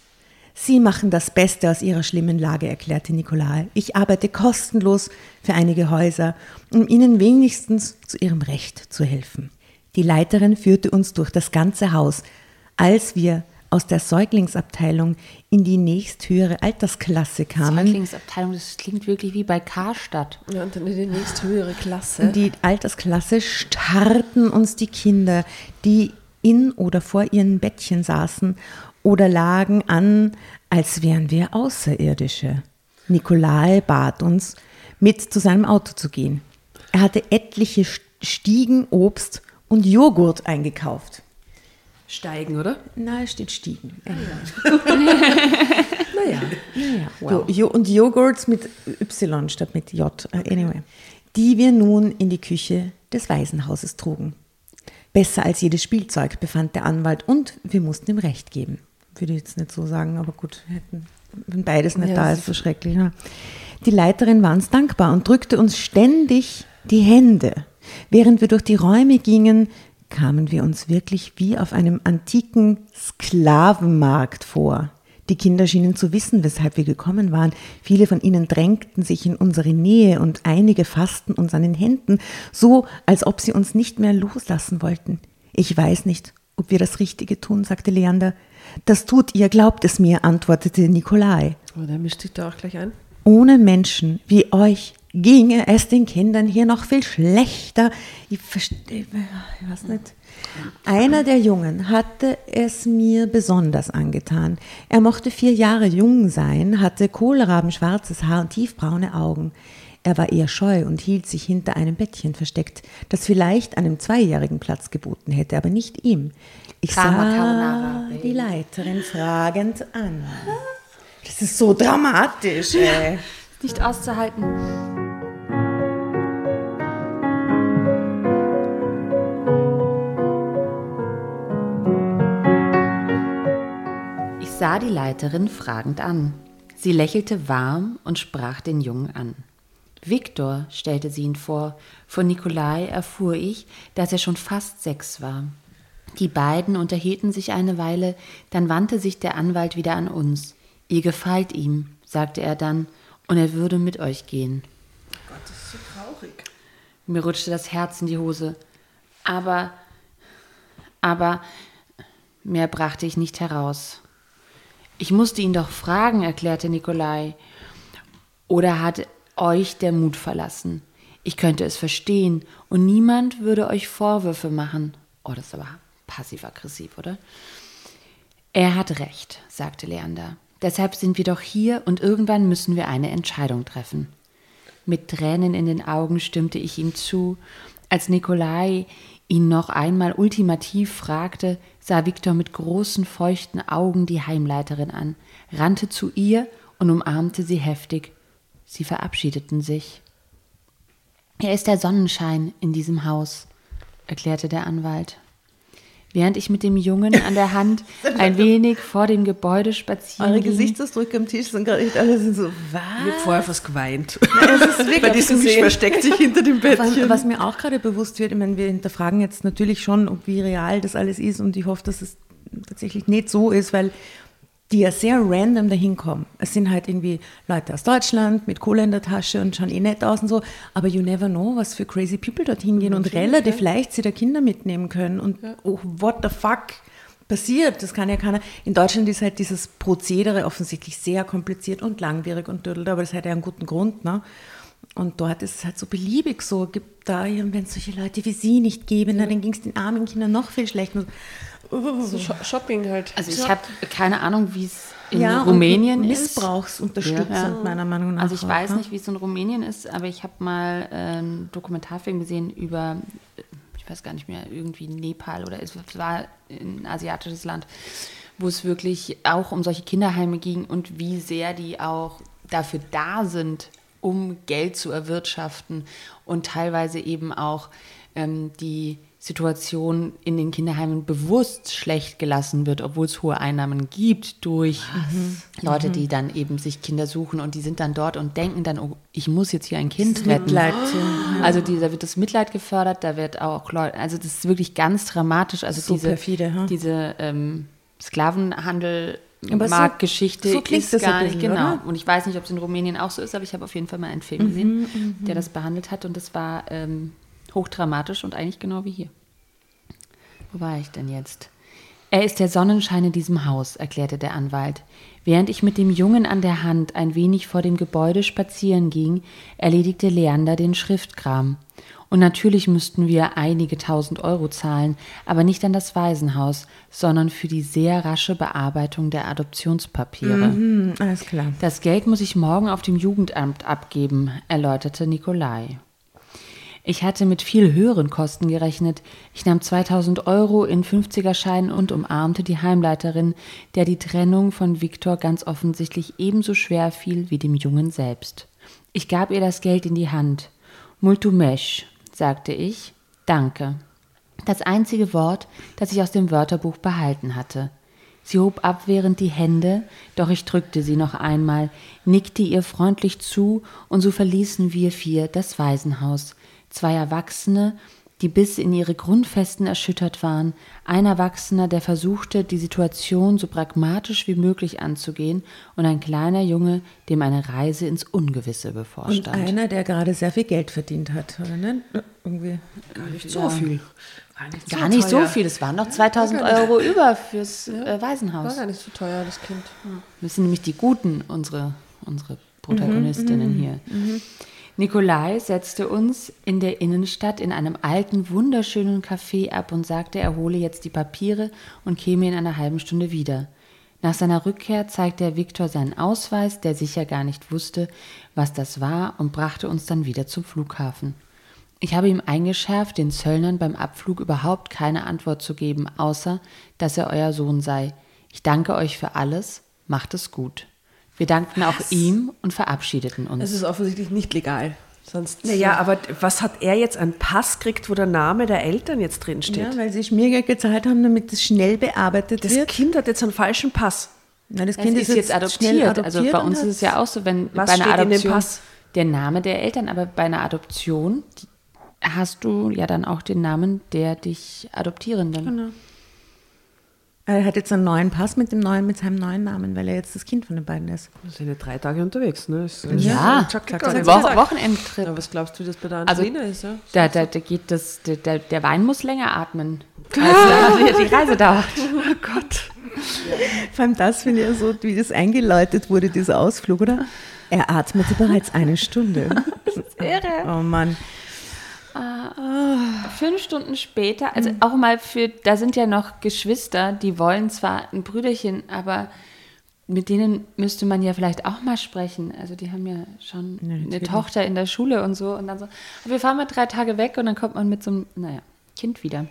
Sie machen das Beste aus Ihrer schlimmen Lage, erklärte Nikolai. Ich arbeite kostenlos für einige Häuser, um Ihnen wenigstens zu Ihrem Recht zu helfen. Die Leiterin führte uns durch das ganze Haus. Als wir aus der Säuglingsabteilung in die nächsthöhere Altersklasse kamen, Säuglingsabteilung, das klingt wirklich wie bei Karstadt. Ja, und dann in die nächsthöhere Klasse. in die Altersklasse, starrten uns die Kinder, die in oder vor ihren Bettchen saßen oder lagen an, als wären wir Außerirdische. Nikolai bat uns, mit zu seinem Auto zu gehen. Er hatte etliche Stiegen Obst und Joghurt eingekauft. Steigen, oder? Na, es steht Stiegen. naja. So, jo und Joghurts mit Y statt mit J. Äh, Anyway. Die wir nun in die Küche des Waisenhauses trugen. Besser als jedes Spielzeug, befand der Anwalt, und wir mussten ihm Recht geben. Würde ich jetzt nicht so sagen, aber gut, hätten, wenn beides nicht Ja, da ist, so schrecklich. Ne? Die Leiterin war uns dankbar und drückte uns ständig die Hände. Während wir durch die Räume gingen, kamen wir uns wirklich wie auf einem antiken Sklavenmarkt vor. Die Kinder schienen zu wissen, weshalb wir gekommen waren. Viele von ihnen drängten sich in unsere Nähe und einige fassten uns an den Händen, so als ob sie uns nicht mehr loslassen wollten. Ich weiß nicht, ob wir das Richtige tun, sagte Leander. Das tut ihr, glaubt es mir, antwortete Nikolai. Oh, der mischt sich da auch gleich ein. Ohne Menschen wie euch ginge es den Kindern hier noch viel schlechter. Ich verstehe, ich weiß nicht. Einer der Jungen hatte es mir besonders angetan. Er mochte vier Jahre jung sein, hatte kohlrabenschwarzes Haar und tiefbraune Augen. Er war eher scheu und hielt sich hinter einem Bettchen versteckt, das vielleicht einem Zweijährigen Platz geboten hätte, aber nicht ihm. Ich sah Carbonara. die Leiterin fragend an. Das ist so dramatisch, ey. Nicht auszuhalten. Ich sah die Leiterin fragend an. Sie lächelte warm und sprach den Jungen an. Viktor stellte sie ihn vor. Von Nikolai erfuhr ich, dass er schon fast sechs war. Die beiden unterhielten sich eine Weile, dann wandte sich der Anwalt wieder an uns. Ihr gefällt ihm, sagte er dann, und er würde mit euch gehen. Gott, das ist so traurig. Mir rutschte das Herz in die Hose. Aber, aber, mehr brachte ich nicht heraus. Ich musste ihn doch fragen, erklärte Nikolai. Oder hat euch der Mut verlassen? Ich könnte es verstehen und niemand würde euch Vorwürfe machen. Oh, das ist aber passiv-aggressiv, oder? Er hat recht, sagte Leander. Deshalb sind wir doch hier und irgendwann müssen wir eine Entscheidung treffen. Mit Tränen in den Augen stimmte ich ihm zu. Als Nikolai ihn noch einmal ultimativ fragte, sah Viktor mit großen feuchten Augen die Heimleiterin an, rannte zu ihr und umarmte sie heftig. Sie verabschiedeten sich. Er ist der Sonnenschein in diesem Haus, erklärte der Anwalt. Während ich mit dem Jungen an der Hand ein wenig vor dem Gebäude spazieren Eure ging, Gesichtsausdrücke am Tisch sind gerade echt alle sind so, Ich habe was? vorher fast geweint. Es ist wirklich Bei diesem gesehen. versteckt sich hinter dem Bettchen. Was, was mir auch gerade bewusst wird, ich meine, wir hinterfragen jetzt natürlich schon, ob wie real das alles ist und ich hoffe, dass es tatsächlich nicht so ist, weil die ja sehr random dahin kommen. Es sind halt irgendwie Leute aus Deutschland mit Kohle in der Tasche und schauen eh nett aus und so, aber you never know, was für crazy people dorthin gehen und relativ leicht sie da Kinder mitnehmen können und oh, what the fuck passiert, das kann ja keiner. In Deutschland ist halt dieses Prozedere offensichtlich sehr kompliziert und langwierig und dödelt, aber das hat ja einen guten Grund, ne? Und dort ist es halt so beliebig so, gibt da, wenn es solche Leute wie sie nicht gäbe, na, dann ging es den armen Kindern noch viel schlechter. So Sho- Shopping halt. also ich habe keine Ahnung, wie es in ja, und Rumänien ist. Missbrauchsunterstützend, Ja. meiner Meinung nach. Also ich auch, weiß ne? nicht, wie es in Rumänien ist, aber ich habe mal äh, einen Dokumentarfilm gesehen über, äh, ich weiß gar nicht mehr, irgendwie Nepal oder es war ein asiatisches Land, wo es wirklich auch um solche Kinderheime ging und wie sehr die auch dafür da sind, um Geld zu erwirtschaften und teilweise eben auch ähm, die Situation in den Kinderheimen bewusst schlecht gelassen wird, obwohl es hohe Einnahmen gibt durch Leute, die dann eben sich Kinder suchen und die sind dann dort und denken dann, oh, ich muss jetzt hier ein Kind retten. Mitleid, Also die, da wird das Mitleid gefördert, da wird auch Leute, also das ist wirklich ganz dramatisch. Also So diese, perfide, ha? diese ähm, Sklavenhandel. Aber so- Marktgeschichte so klingt ist das gar nicht bisschen, genau. oder? Und ich weiß nicht, ob es in Rumänien auch so ist, aber ich habe auf jeden Fall mal einen Film Mhm, gesehen, der das behandelt hat und das war ähm, hochdramatisch und eigentlich genau wie hier. Wo war ich denn jetzt? Er ist der Sonnenschein in diesem Haus, erklärte der Anwalt. Während ich mit dem Jungen an der Hand ein wenig vor dem Gebäude spazieren ging, erledigte Leander den Schriftkram. Und natürlich müssten wir einige tausend Euro zahlen, aber nicht an das Waisenhaus, sondern für die sehr rasche Bearbeitung der Adoptionspapiere. Hm, alles klar. Das Geld muss ich morgen auf dem Jugendamt abgeben, erläuterte Nikolai. Ich hatte mit viel höheren Kosten gerechnet. Ich nahm 2000 Euro in 50er-Scheinen und umarmte die Heimleiterin, der die Trennung von Viktor ganz offensichtlich ebenso schwer fiel wie dem Jungen selbst. Ich gab ihr das Geld in die Hand. Multumesh, sagte ich. Danke. Das einzige Wort, das ich aus dem Wörterbuch behalten hatte. Sie hob abwehrend die Hände, doch ich drückte sie noch einmal, nickte ihr freundlich zu, und so verließen wir vier das Waisenhaus. Zwei Erwachsene, die bis in ihre Grundfesten erschüttert waren, ein Erwachsener, der versuchte, die Situation so pragmatisch wie möglich anzugehen, und ein kleiner Junge, dem eine Reise ins Ungewisse Und bevorstand. einer, der gerade sehr viel Geld verdient hat, oder ne? Irgendwie. Nicht so viel. Gar nicht so viel, es waren noch 2000 Euro über fürs äh, War Waisenhaus. gar nicht so teuer, das Kind. Das sind nämlich die Guten, unsere, unsere Protagonistinnen hier. Nikolai setzte uns in der Innenstadt in einem alten, wunderschönen Café ab und sagte, er hole jetzt die Papiere und käme in einer halben Stunde wieder. Nach seiner Rückkehr zeigte er Viktor seinen Ausweis, der sicher gar nicht wusste, was das war, und brachte uns dann wieder zum Flughafen. Ich habe ihm eingeschärft, den Zöllnern beim Abflug überhaupt keine Antwort zu geben, außer dass er euer Sohn sei. Ich danke euch für alles, macht es gut. Wir dankten auch ihm und verabschiedeten uns. Es ist offensichtlich nicht legal. Sonst. Naja, aber was hat er jetzt einen Pass gekriegt, wo der Name der Eltern jetzt drin steht? Ja, weil sie Schmiergeld gezahlt haben, damit es schnell bearbeitet das wird. Kind hat jetzt einen falschen Pass. Na, das Das Kind ist jetzt schnell adoptiert. Also bei uns ist es ja auch so, wenn Was bei einer steht in dem Adoption Pass? der Name der Eltern, aber bei einer Adoption hast du ja dann auch den Namen der dich Adoptierenden. Genau. Er hat jetzt einen neuen Pass mit dem neuen, mit seinem neuen Namen, weil er jetzt das Kind von den beiden ist. Wir sind ja drei Tage unterwegs, ne? Ist, Ja, Chuck Chuck Chuck Wo. Wochenendtrip. Ja, was glaubst du, wie das bei der Also, Angelina ist? Ja? Da, da, da geht das, der, der, der Wein muss länger atmen, als die Reise dauert. Oh Gott. Vor allem das finde ich ja so, wie das eingeläutet wurde, dieser Ausflug, oder? Er atmete bereits eine Stunde. Das ist irre. Oh Mann. Fünf Stunden später, also auch mal für, da sind ja noch Geschwister, die wollen zwar ein Brüderchen, aber mit denen müsste man ja vielleicht auch mal sprechen. Also die haben ja schon eine natürlich. Tochter in der Schule und so. Und dann so, "Aber wir fahren mal drei Tage weg und dann kommt man mit so einem, naja, Kind wieder.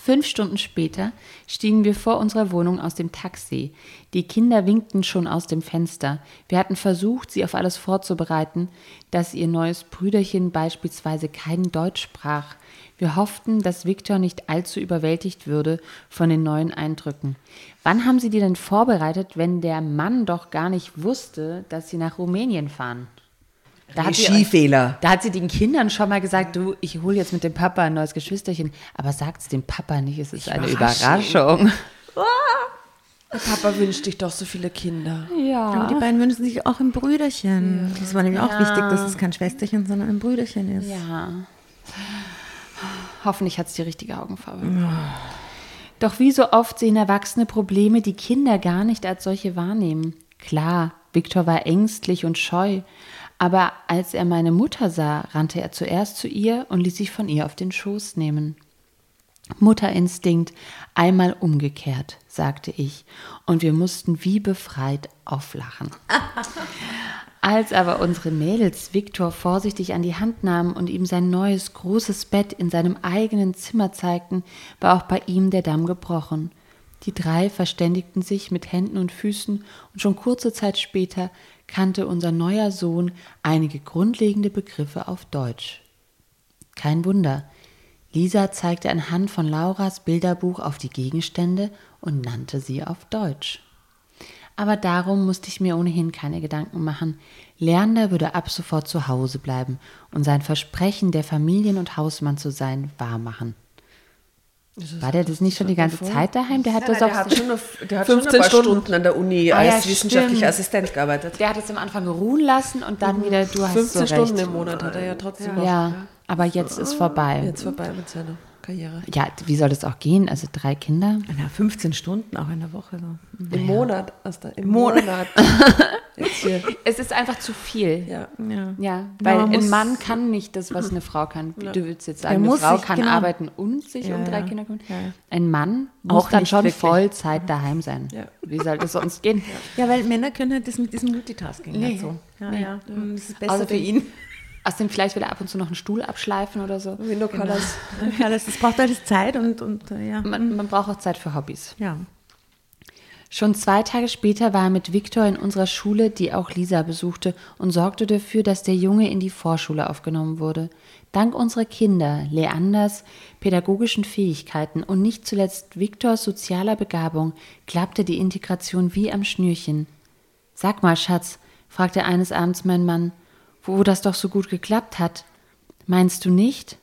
Fünf Stunden später stiegen wir vor unserer Wohnung aus dem Taxi. Die Kinder winkten schon aus dem Fenster. Wir hatten versucht, sie auf alles vorzubereiten, dass ihr neues Brüderchen beispielsweise kein Deutsch sprach. Wir hofften, dass Viktor nicht allzu überwältigt würde von den neuen Eindrücken. Wann haben Sie die denn vorbereitet, wenn der Mann doch gar nicht wusste, dass Sie nach Rumänien fahren? Da hat, sie, Skifehler. da hat sie den Kindern schon mal gesagt, du, ich hole jetzt mit dem Papa ein neues Geschwisterchen, aber sagt es dem Papa nicht, es ist eine Überraschung. Der Papa wünscht dich doch so viele Kinder. Aber die beiden wünschen sich auch ein Brüderchen. Das war nämlich auch wichtig, dass es kein Schwesterchen, sondern ein Brüderchen ist. Ja. Hoffentlich hat es die richtige Augenfarbe. Doch wie so oft sehen Erwachsene Probleme, die Kinder gar nicht als solche wahrnehmen. Klar, Viktor war ängstlich und scheu, aber als er meine Mutter sah, rannte er zuerst zu ihr und ließ sich von ihr auf den Schoß nehmen. Mutterinstinkt einmal umgekehrt, sagte ich, und wir mussten wie befreit auflachen. Als aber unsere Mädels Viktor vorsichtig an die Hand nahmen und ihm sein neues großes Bett in seinem eigenen Zimmer zeigten, war auch bei ihm der Damm gebrochen. Die drei verständigten sich mit Händen und Füßen und schon kurze Zeit später kannte unser neuer Sohn einige grundlegende Begriffe auf Deutsch. Kein Wunder. Lisa zeigte anhand von Lauras Bilderbuch auf die Gegenstände und nannte sie auf Deutsch. Aber darum musste ich mir ohnehin keine Gedanken machen. Lerner würde ab sofort zu Hause bleiben und sein Versprechen, der Familien- und Hausmann zu sein, wahrmachen. War der das nicht schon die ganze Zeit daheim? Der hat das der auch hat schon, auf, der hat 15 schon ein paar Stunden. Stunden an der Uni Ah ja, als wissenschaftlicher stimmt. Assistent gearbeitet. der hat es am Anfang ruhen lassen und dann wieder, du hast 15 so Stunden recht. im Monat hat er ja trotzdem noch. Ja, aber jetzt ist vorbei. Jetzt vorbei mit seiner Karriere. Ja, wie soll das auch gehen? Also drei Kinder? Na, 15 Stunden auch in der Woche. So. Im Monat, Asta, im Monat. Es ist einfach zu viel. Ja. Ja. Ja, weil man ein Mann kann nicht das, was eine Frau kann. Du willst jetzt sagen, eine muss Frau sich- kann genau. arbeiten und sich Ja, um drei ja. Kinder kümmern. Ja, ja. Ein Mann muss Auch dann schon wirklich. Vollzeit daheim sein. Ja. Wie soll das sonst gehen? Ja, weil Männer können halt das mit diesem Multitasking Nee. nicht so. Ja, ja. Das ist besser für Außerdem- ihn. Außerdem vielleicht will er ab und zu noch einen Stuhl abschleifen oder so. Colors. Ja, das, das braucht alles Zeit und, und äh, ja. Man, man braucht auch Zeit für Hobbys. ja. Schon zwei Tage später war er mit Viktor in unserer Schule, die auch Lisa besuchte, und sorgte dafür, dass der Junge in die Vorschule aufgenommen wurde. Dank unserer Kinder, Leanders pädagogischen Fähigkeiten und nicht zuletzt Viktors sozialer Begabung klappte die Integration wie am Schnürchen. Sag mal, Schatz, fragte eines Abends mein Mann, wo das doch so gut geklappt hat. Meinst du nicht?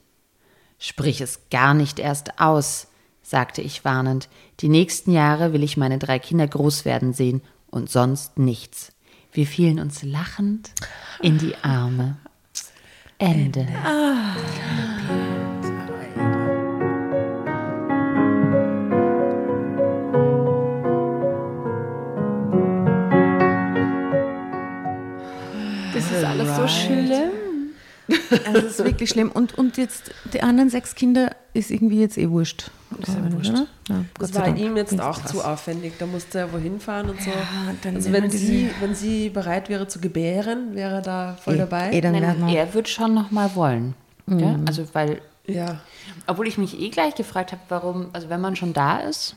Sprich es gar nicht erst aus, sagte ich warnend. Die nächsten Jahre will ich meine drei Kinder groß werden sehen und sonst nichts. Wir fielen uns lachend in die Arme. Ende. Das ist alles so schlimm. Also es ist wirklich schlimm. Und, und jetzt die anderen sechs Kinder ist irgendwie jetzt eh wurscht. Das ist wurscht. Ja, Gott Das war Dank. ihm jetzt Wenigstens auch zu aufwendig. Da musste er wohin fahren und so. dann also wenn sie, wenn sie bereit wäre zu gebären, wäre er da voll Eh, dabei. dann werden Nein, er wird schon noch mal wollen. Ja? Also weil, ja. obwohl ich mich eh gleich gefragt habe, warum, also wenn man schon da ist,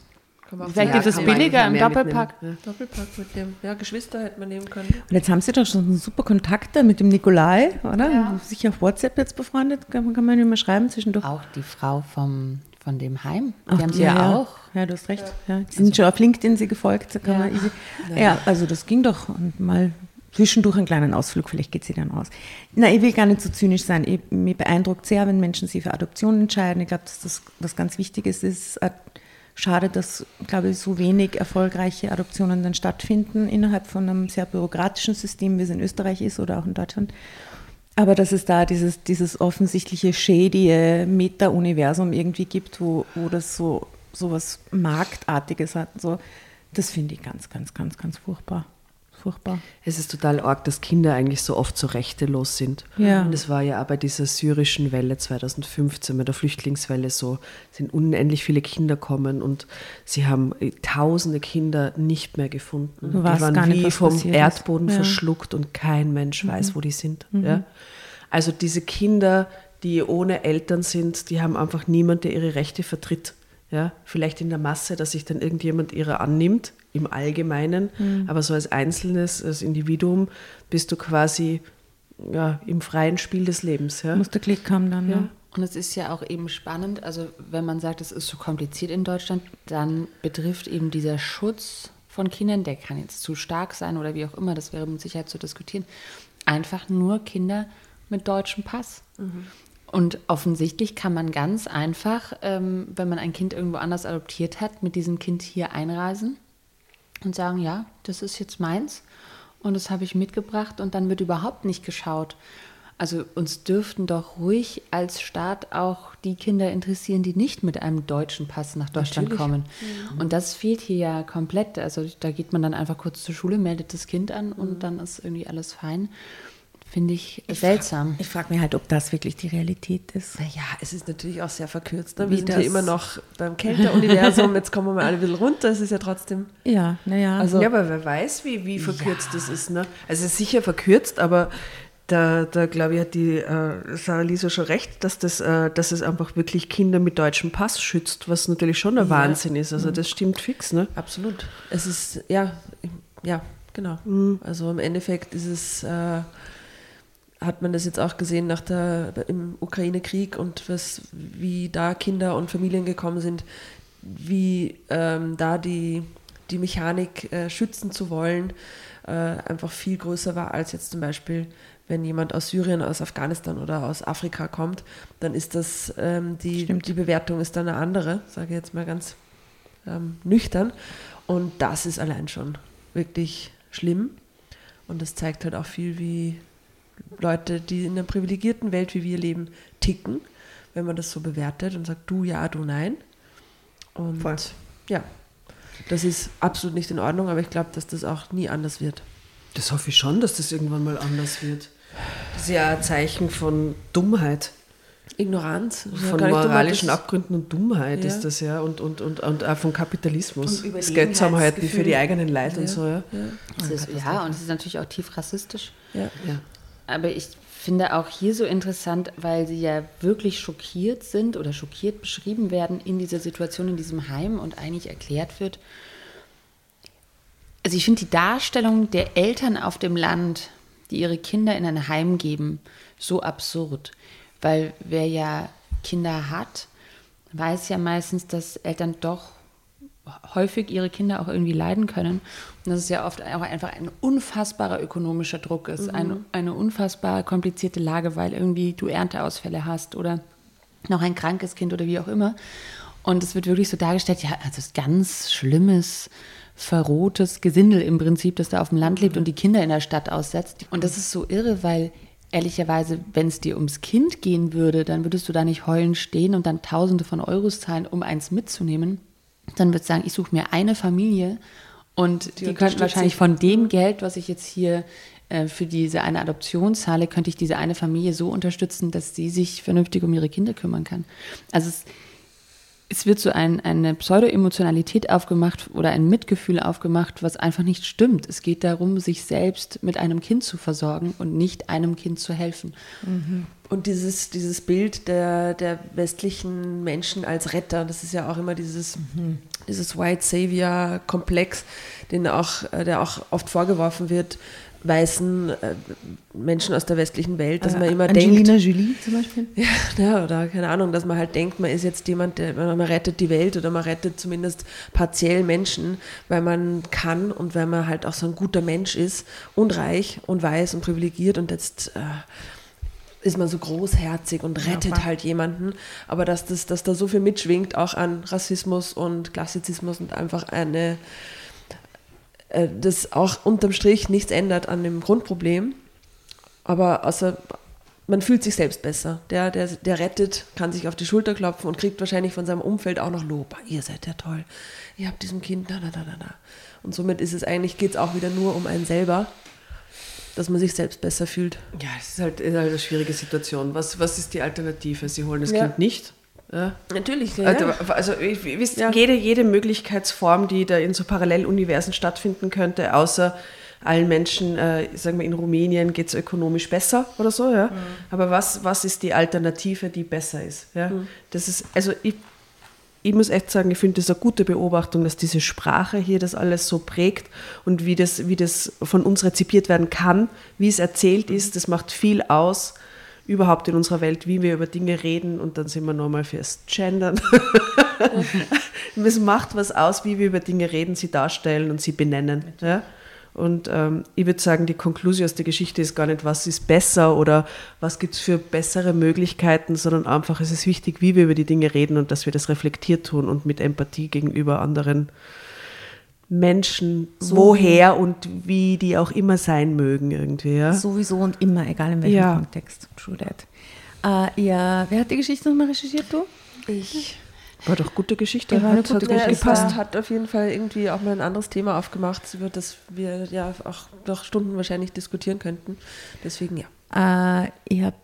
vielleicht ja, ist es billiger im Doppelpack. Doppelpack mit dem. Ja, Geschwister hätte man nehmen können. Und jetzt haben sie doch schon einen super Kontakt da mit dem Nikolai, oder? Sicher auf WhatsApp jetzt befreundet, kann, man- kann man ihm mal schreiben zwischendurch. Auch die Frau vom, von dem Heim. Die Ach, haben sie ja, auch. Ja, du hast recht. Ja. Die sind schon auf LinkedIn sie gefolgt. Da kann man easy. Ja, also das ging doch und mal zwischendurch einen kleinen Ausflug, vielleicht geht sie dann aus. Na, ich will gar nicht so zynisch sein. Ich, mich beeindruckt sehr, wenn Menschen sich für Adoption entscheiden. Ich glaube, dass das was ganz Wichtiges ist. Äh, Schade, dass, glaube ich, so wenig erfolgreiche Adoptionen dann stattfinden innerhalb von einem sehr bürokratischen System, wie es in Österreich ist oder auch in Deutschland. Aber dass es da dieses, dieses offensichtliche shady Meta-Universum irgendwie gibt, wo, wo das so, so was Marktartiges hat, so, das finde ich ganz, ganz, ganz, ganz furchtbar. Furchtbar. Es ist total arg, dass Kinder eigentlich so oft so rechtelos sind. Ja. Und es war ja auch bei dieser syrischen Welle 2015, mit der Flüchtlingswelle so, sind unendlich viele Kinder kommen und sie haben äh, tausende Kinder nicht mehr gefunden. Du die waren wie vom ist. Erdboden Ja. Mhm. verschluckt und kein Mensch weiß, wo die sind. Ja? Also diese Kinder, die ohne Eltern sind, die haben einfach niemand, der ihre Rechte vertritt. Ja? Vielleicht in der Masse, dass sich dann irgendjemand ihrer annimmt, im Allgemeinen, Mhm. aber so als Einzelnes, als Individuum bist du quasi ja, im freien Spiel des Lebens. Ja? Muss der Klick haben dann, ja. Und es ist ja auch eben spannend, also wenn man sagt, es ist so kompliziert in Deutschland, dann betrifft eben dieser Schutz von Kindern, der kann jetzt zu stark sein oder wie auch immer, das wäre mit Sicherheit zu diskutieren, einfach nur Kinder mit deutschem Pass. Und offensichtlich kann man ganz einfach, ähm, wenn man ein Kind irgendwo anders adoptiert hat, mit diesem Kind hier einreisen und sagen, ja, das ist jetzt meins und das habe ich mitgebracht und dann wird überhaupt nicht geschaut. Also uns dürften doch ruhig als Staat auch die Kinder interessieren, die nicht mit einem deutschen Pass nach Deutschland kommen. Und das fehlt hier ja komplett. Also da geht man dann einfach kurz zur Schule, meldet das Kind an und dann ist irgendwie alles fein. Finde ich, seltsam. Ich frage mich halt, ob das wirklich die Realität ist. Naja, es ist natürlich auch sehr verkürzt. Ne? Wie Wir sind ja immer noch beim Kälteuniversum. Jetzt kommen wir mal ein bisschen runter. Es ist ja trotzdem. Ja, naja. Also- ja, aber wer weiß, wie, wie verkürzt das ist. Ne? Also es ist sicher verkürzt, aber da, da glaube ich, hat die äh, Sarah Lisa schon recht, dass, das, äh, dass es einfach wirklich Kinder mit deutschem Pass schützt, was natürlich schon ein Wahnsinn ist. Also das stimmt fix. Ne? Absolut. Es ist, ja, ja, genau. Also im Endeffekt ist es, äh, hat man das jetzt auch gesehen nach der, im Ukraine-Krieg und was, wie da Kinder und Familien gekommen sind, wie ähm, da die, die Mechanik äh, schützen zu wollen, äh, einfach viel größer war als jetzt zum Beispiel, wenn jemand aus Syrien, aus Afghanistan oder aus Afrika kommt, dann ist das, ähm, die, Stimmt. die Bewertung ist dann eine andere, sage ich jetzt mal ganz ähm, nüchtern. Und das ist allein schon wirklich schlimm. Und das zeigt halt auch viel, wie Leute, die in einer privilegierten Welt wie wir leben, ticken, wenn man das so bewertet und sagt, du ja, du nein. Und Voll. ja, das ist absolut nicht in Ordnung, aber ich glaube, dass das auch nie anders wird. Das hoffe ich schon, dass das irgendwann mal anders wird. Das ist ja ein Zeichen von Dummheit. Ignoranz. ja Von moralischen das- Abgründen und Dummheit Ja. ist das ja und, und, und, und auch von Kapitalismus. Und das Geld zusammenhalten für die eigenen Leute und so. Ja. Es ist, ja, und es ist natürlich auch tief rassistisch. Ja. Aber ich finde auch hier so interessant, weil sie ja wirklich schockiert sind oder schockiert beschrieben werden in dieser Situation in diesem Heim und eigentlich erklärt wird. Also ich finde die Darstellung der Eltern auf dem Land, die ihre Kinder in ein Heim geben, so absurd. Weil wer ja Kinder hat, weiß ja meistens, dass Eltern doch häufig ihre Kinder auch irgendwie leiden können. Und dass es ja oft auch einfach ein unfassbarer ökonomischer Druck ist, ein, eine unfassbar komplizierte Lage, weil irgendwie du Ernteausfälle hast oder noch ein krankes Kind oder wie auch immer. Und es wird wirklich so dargestellt, ja, also es ist ganz schlimmes, verrohtes Gesindel im Prinzip, das da auf dem Land lebt und die Kinder in der Stadt aussetzt. Und das ist so irre, weil ehrlicherweise, wenn es dir ums Kind gehen würde, dann würdest du da nicht heulen stehen und dann Tausende von Euros zahlen, um eins mitzunehmen. Dann würdest du sagen, ich suche mir eine Familie und die, könnten unterstütze wahrscheinlich ich. von dem Geld, was ich jetzt hier äh, für diese eine Adoption zahle, könnte ich diese eine Familie so unterstützen, dass sie sich vernünftig um ihre Kinder kümmern kann. Also es, es wird so ein, eine Pseudo-Emotionalität aufgemacht oder ein Mitgefühl aufgemacht, was einfach nicht stimmt. Es geht darum, sich selbst mit einem Kind zu versorgen und nicht einem Kind zu helfen. und dieses, dieses Bild der, der westlichen Menschen als Retter, das ist ja auch immer dieses, dieses White Savior-Komplex, den auch, äh, der auch oft vorgeworfen wird, weißen äh, Menschen aus der westlichen Welt, dass man immer Angelina denkt, Jolie zum Beispiel. ja, ja, oder keine Ahnung, dass man halt denkt, man ist jetzt jemand, der, man rettet die Welt oder man rettet zumindest partiell Menschen, weil man kann und weil man halt auch so ein guter Mensch ist und reich und weiß und privilegiert und jetzt äh, ist man so großherzig und rettet halt jemanden, aber dass, das, dass da so viel mitschwingt, auch an Rassismus und Klassizismus und einfach eine, äh, das auch unterm Strich nichts ändert an dem Grundproblem, aber außer man fühlt sich selbst besser. Der, der, der rettet, kann sich auf die Schulter klopfen und kriegt wahrscheinlich von seinem Umfeld auch noch Lob. Ihr seid ja toll. Ihr habt diesem Kind, da, da, da, da. Und somit ist es eigentlich, geht es auch wieder nur um einen selber, dass man sich selbst besser fühlt. Ja, es ist halt, ist halt eine schwierige Situation. Was, was ist die Alternative? Sie holen das Ja. Kind nicht. Ja. Natürlich, ja. Also, also ihr wisst, Ja. jede, jede Möglichkeitsform, die da in so Paralleluniversen stattfinden könnte, außer allen Menschen, äh, sagen wir in Rumänien geht es ökonomisch besser oder so, ja. Aber was, was ist die Alternative, die besser ist? Ja? Das ist, also ich, ich muss echt sagen, ich finde das eine gute Beobachtung, dass diese Sprache hier das alles so prägt und wie das, wie das von uns rezipiert werden kann, wie es erzählt ist, das macht viel aus überhaupt in unserer Welt, wie wir über Dinge reden und dann sind wir nochmal fürs Gendern. es macht was aus, wie wir über Dinge reden, sie darstellen und sie benennen. Ja? Und ähm, ich würde sagen, die Konklusion aus der Geschichte ist gar nicht, was ist besser oder was gibt es für bessere Möglichkeiten, sondern einfach, es ist wichtig, wie wir über die Dinge reden und dass wir das reflektiert tun und mit Empathie gegenüber anderen Menschen, woher und wie die auch immer sein mögen irgendwie. Ja? Sowieso und immer, egal in welchem Ja. Kontext. True that. Äh, ja, wer hat die Geschichte nochmal recherchiert, du? ich. War doch gute Geschichte. Ja, war eine Hat- hat gute gut Ja, es gepasst. passt, hat auf jeden Fall irgendwie auch mal ein anderes Thema aufgemacht, über das wir ja auch noch Stunden wahrscheinlich diskutieren könnten. Deswegen ja. Äh, ich habe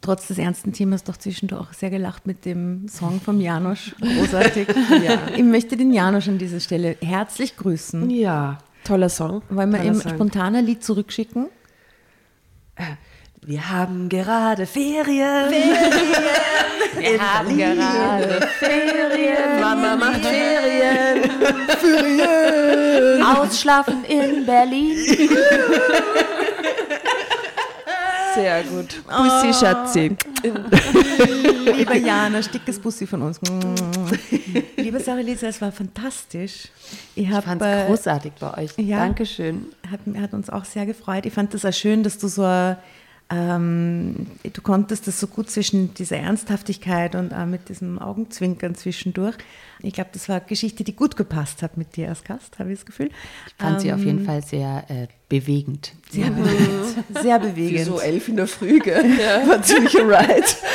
trotz des ernsten Themas doch zwischendurch auch sehr gelacht mit dem Song vom Janosch. Großartig. ja. Ich möchte den Janosch an dieser Stelle herzlich grüßen. Ja. Toller Song. Wollen wir ihm Song. spontan ein Lied zurückschicken? Wir haben gerade Ferien. Wir haben gerade Ferien. Mama macht Ferien. Ausschlafen in Berlin. Sehr gut. Bussi, Schatzi. Lieber Janosch, dickes Bussi von uns. Liebe Sarah Lisa, es war fantastisch. Ich, Ich fand äh, es großartig bei euch. ja. Dankeschön. hat, hat uns auch sehr gefreut. Ich fand das auch schön, dass du so, ähm, du konntest das so gut zwischen dieser Ernsthaftigkeit und auch mit diesem Augenzwinkern zwischendurch. Ich glaube, das war eine Geschichte, die gut gepasst hat mit dir als Gast, habe ich das Gefühl. Ich fand sie auf Ähm, jeden Fall sehr äh, bewegend. Sehr bewegend. Sehr bewegend. So elf in der Früh, gell? Ja. War ziemlich right.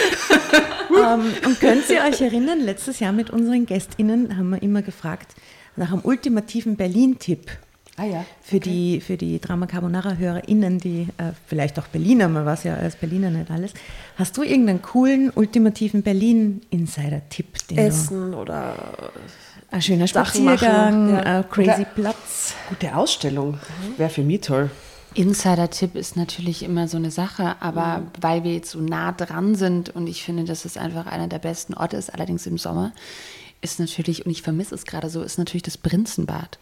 Ähm, und könnt ihr euch erinnern, letztes Jahr mit unseren GästInnen haben wir immer gefragt nach einem ultimativen Berlin-Tipp. Ah ja. Für die, für die Drama Carbonara-HörerInnen, die äh, vielleicht auch Berliner, man weiß ja als Berliner nicht alles. Hast du irgendeinen coolen, ultimativen Berlin-Insider-Tipp? Essen oder Ein schöner Sachen machen, Spaziergang, ja. ein crazy Oder- Platz. Gute Ausstellung. Wäre für mich toll. Insider-Tipp ist natürlich immer so eine Sache, aber weil wir jetzt so nah dran sind und ich finde, dass es einfach einer der besten Orte ist, allerdings im Sommer, ist natürlich, und ich vermisse es gerade so, ist natürlich das Prinzenbad.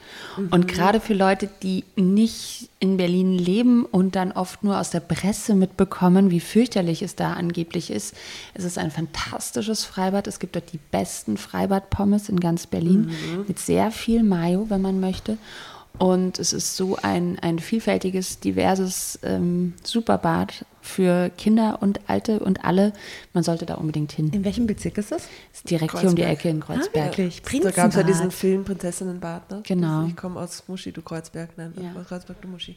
Und gerade für Leute, die nicht in Berlin leben und dann oft nur aus der Presse mitbekommen, wie fürchterlich es da angeblich ist, es ist ein fantastisches Freibad. Es gibt dort die besten Freibad-Pommes in ganz Berlin mit sehr viel Mayo, wenn man möchte. Und es ist so ein, ein vielfältiges, diverses ähm, Superbad für Kinder und Alte und alle. Man sollte da unbedingt hin. In welchem Bezirk ist das? Ist direkt hier um die Kreuzberg. Ecke in Ah, Kreuzberg. wirklich. Da gab es ja diesen Film Prinzessinnenbad, ne? Genau. Ich komme aus Muschi, du Kreuzberg. Nein, Ja. aus Kreuzberg, du Muschi.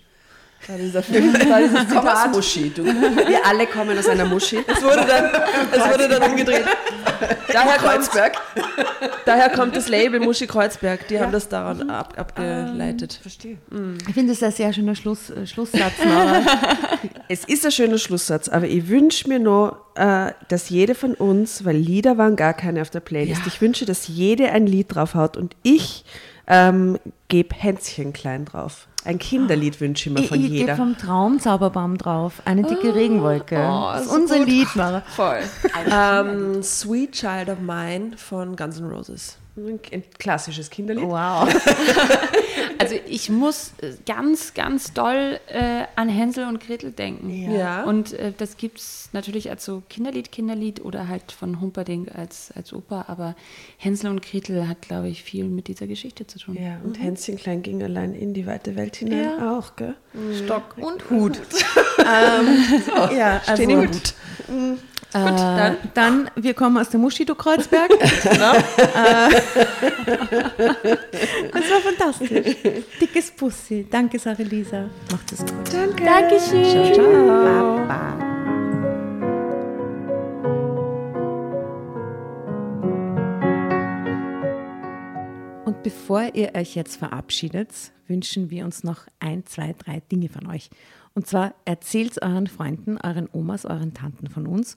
Da dieser Film, da dieses Komm aus Zitat. Muschi. Du. Wir alle kommen aus einer Muschi. Es wurde dann, es wurde dann umgedreht. Daher kommt, daher kommt das Label Muschi Kreuzberg. Die haben das daran ab, abgeleitet. Verstehe. Ich finde das ein sehr schöner Schluss, äh, Schlusssatz. Nora. Es ist ein schöner Schlusssatz, aber ich wünsche mir noch, äh, dass jede von uns, weil Lieder waren gar keine auf der Playlist, ich wünsche, dass jede ein Lied draufhaut und ich ähm, geb Hänschen klein drauf. Ein Kinderlied wünsche ich mir Ich, von ich gebe jeder. vom Traumzauberbaum drauf. Eine dicke Regenwolke. das ist unser Lied, Mara. Voll. ähm, Sweet Child of Mine von Guns N' Roses. Ein klassisches Kinderlied. Wow. Also ich muss äh, ganz, ganz doll äh, an Hänsel und Gretel denken. Ja. Und äh, das gibt es natürlich als so Kinderlied, Kinderlied oder halt von Humperdinck als, als Oper, aber Hänsel und Gretel hat, glaube ich, viel mit dieser Geschichte zu tun. Ja, und Hänschen klein ging allein in die weite Welt hinein auch, gell? Stock und Hut. ja, also, Stehen Hut. Äh, dann. dann, wir kommen aus der Muschido Kreuzberg. Äh, das war fantastisch. Dickes Pussy. Danke, Sache Lisa. Macht es gut. Danke. Dankeschön. Ciao. Baba. Und bevor ihr euch jetzt verabschiedet, wünschen wir uns noch ein, zwei, drei Dinge von euch. Und zwar erzählt euren Freunden, euren Omas, euren Tanten von uns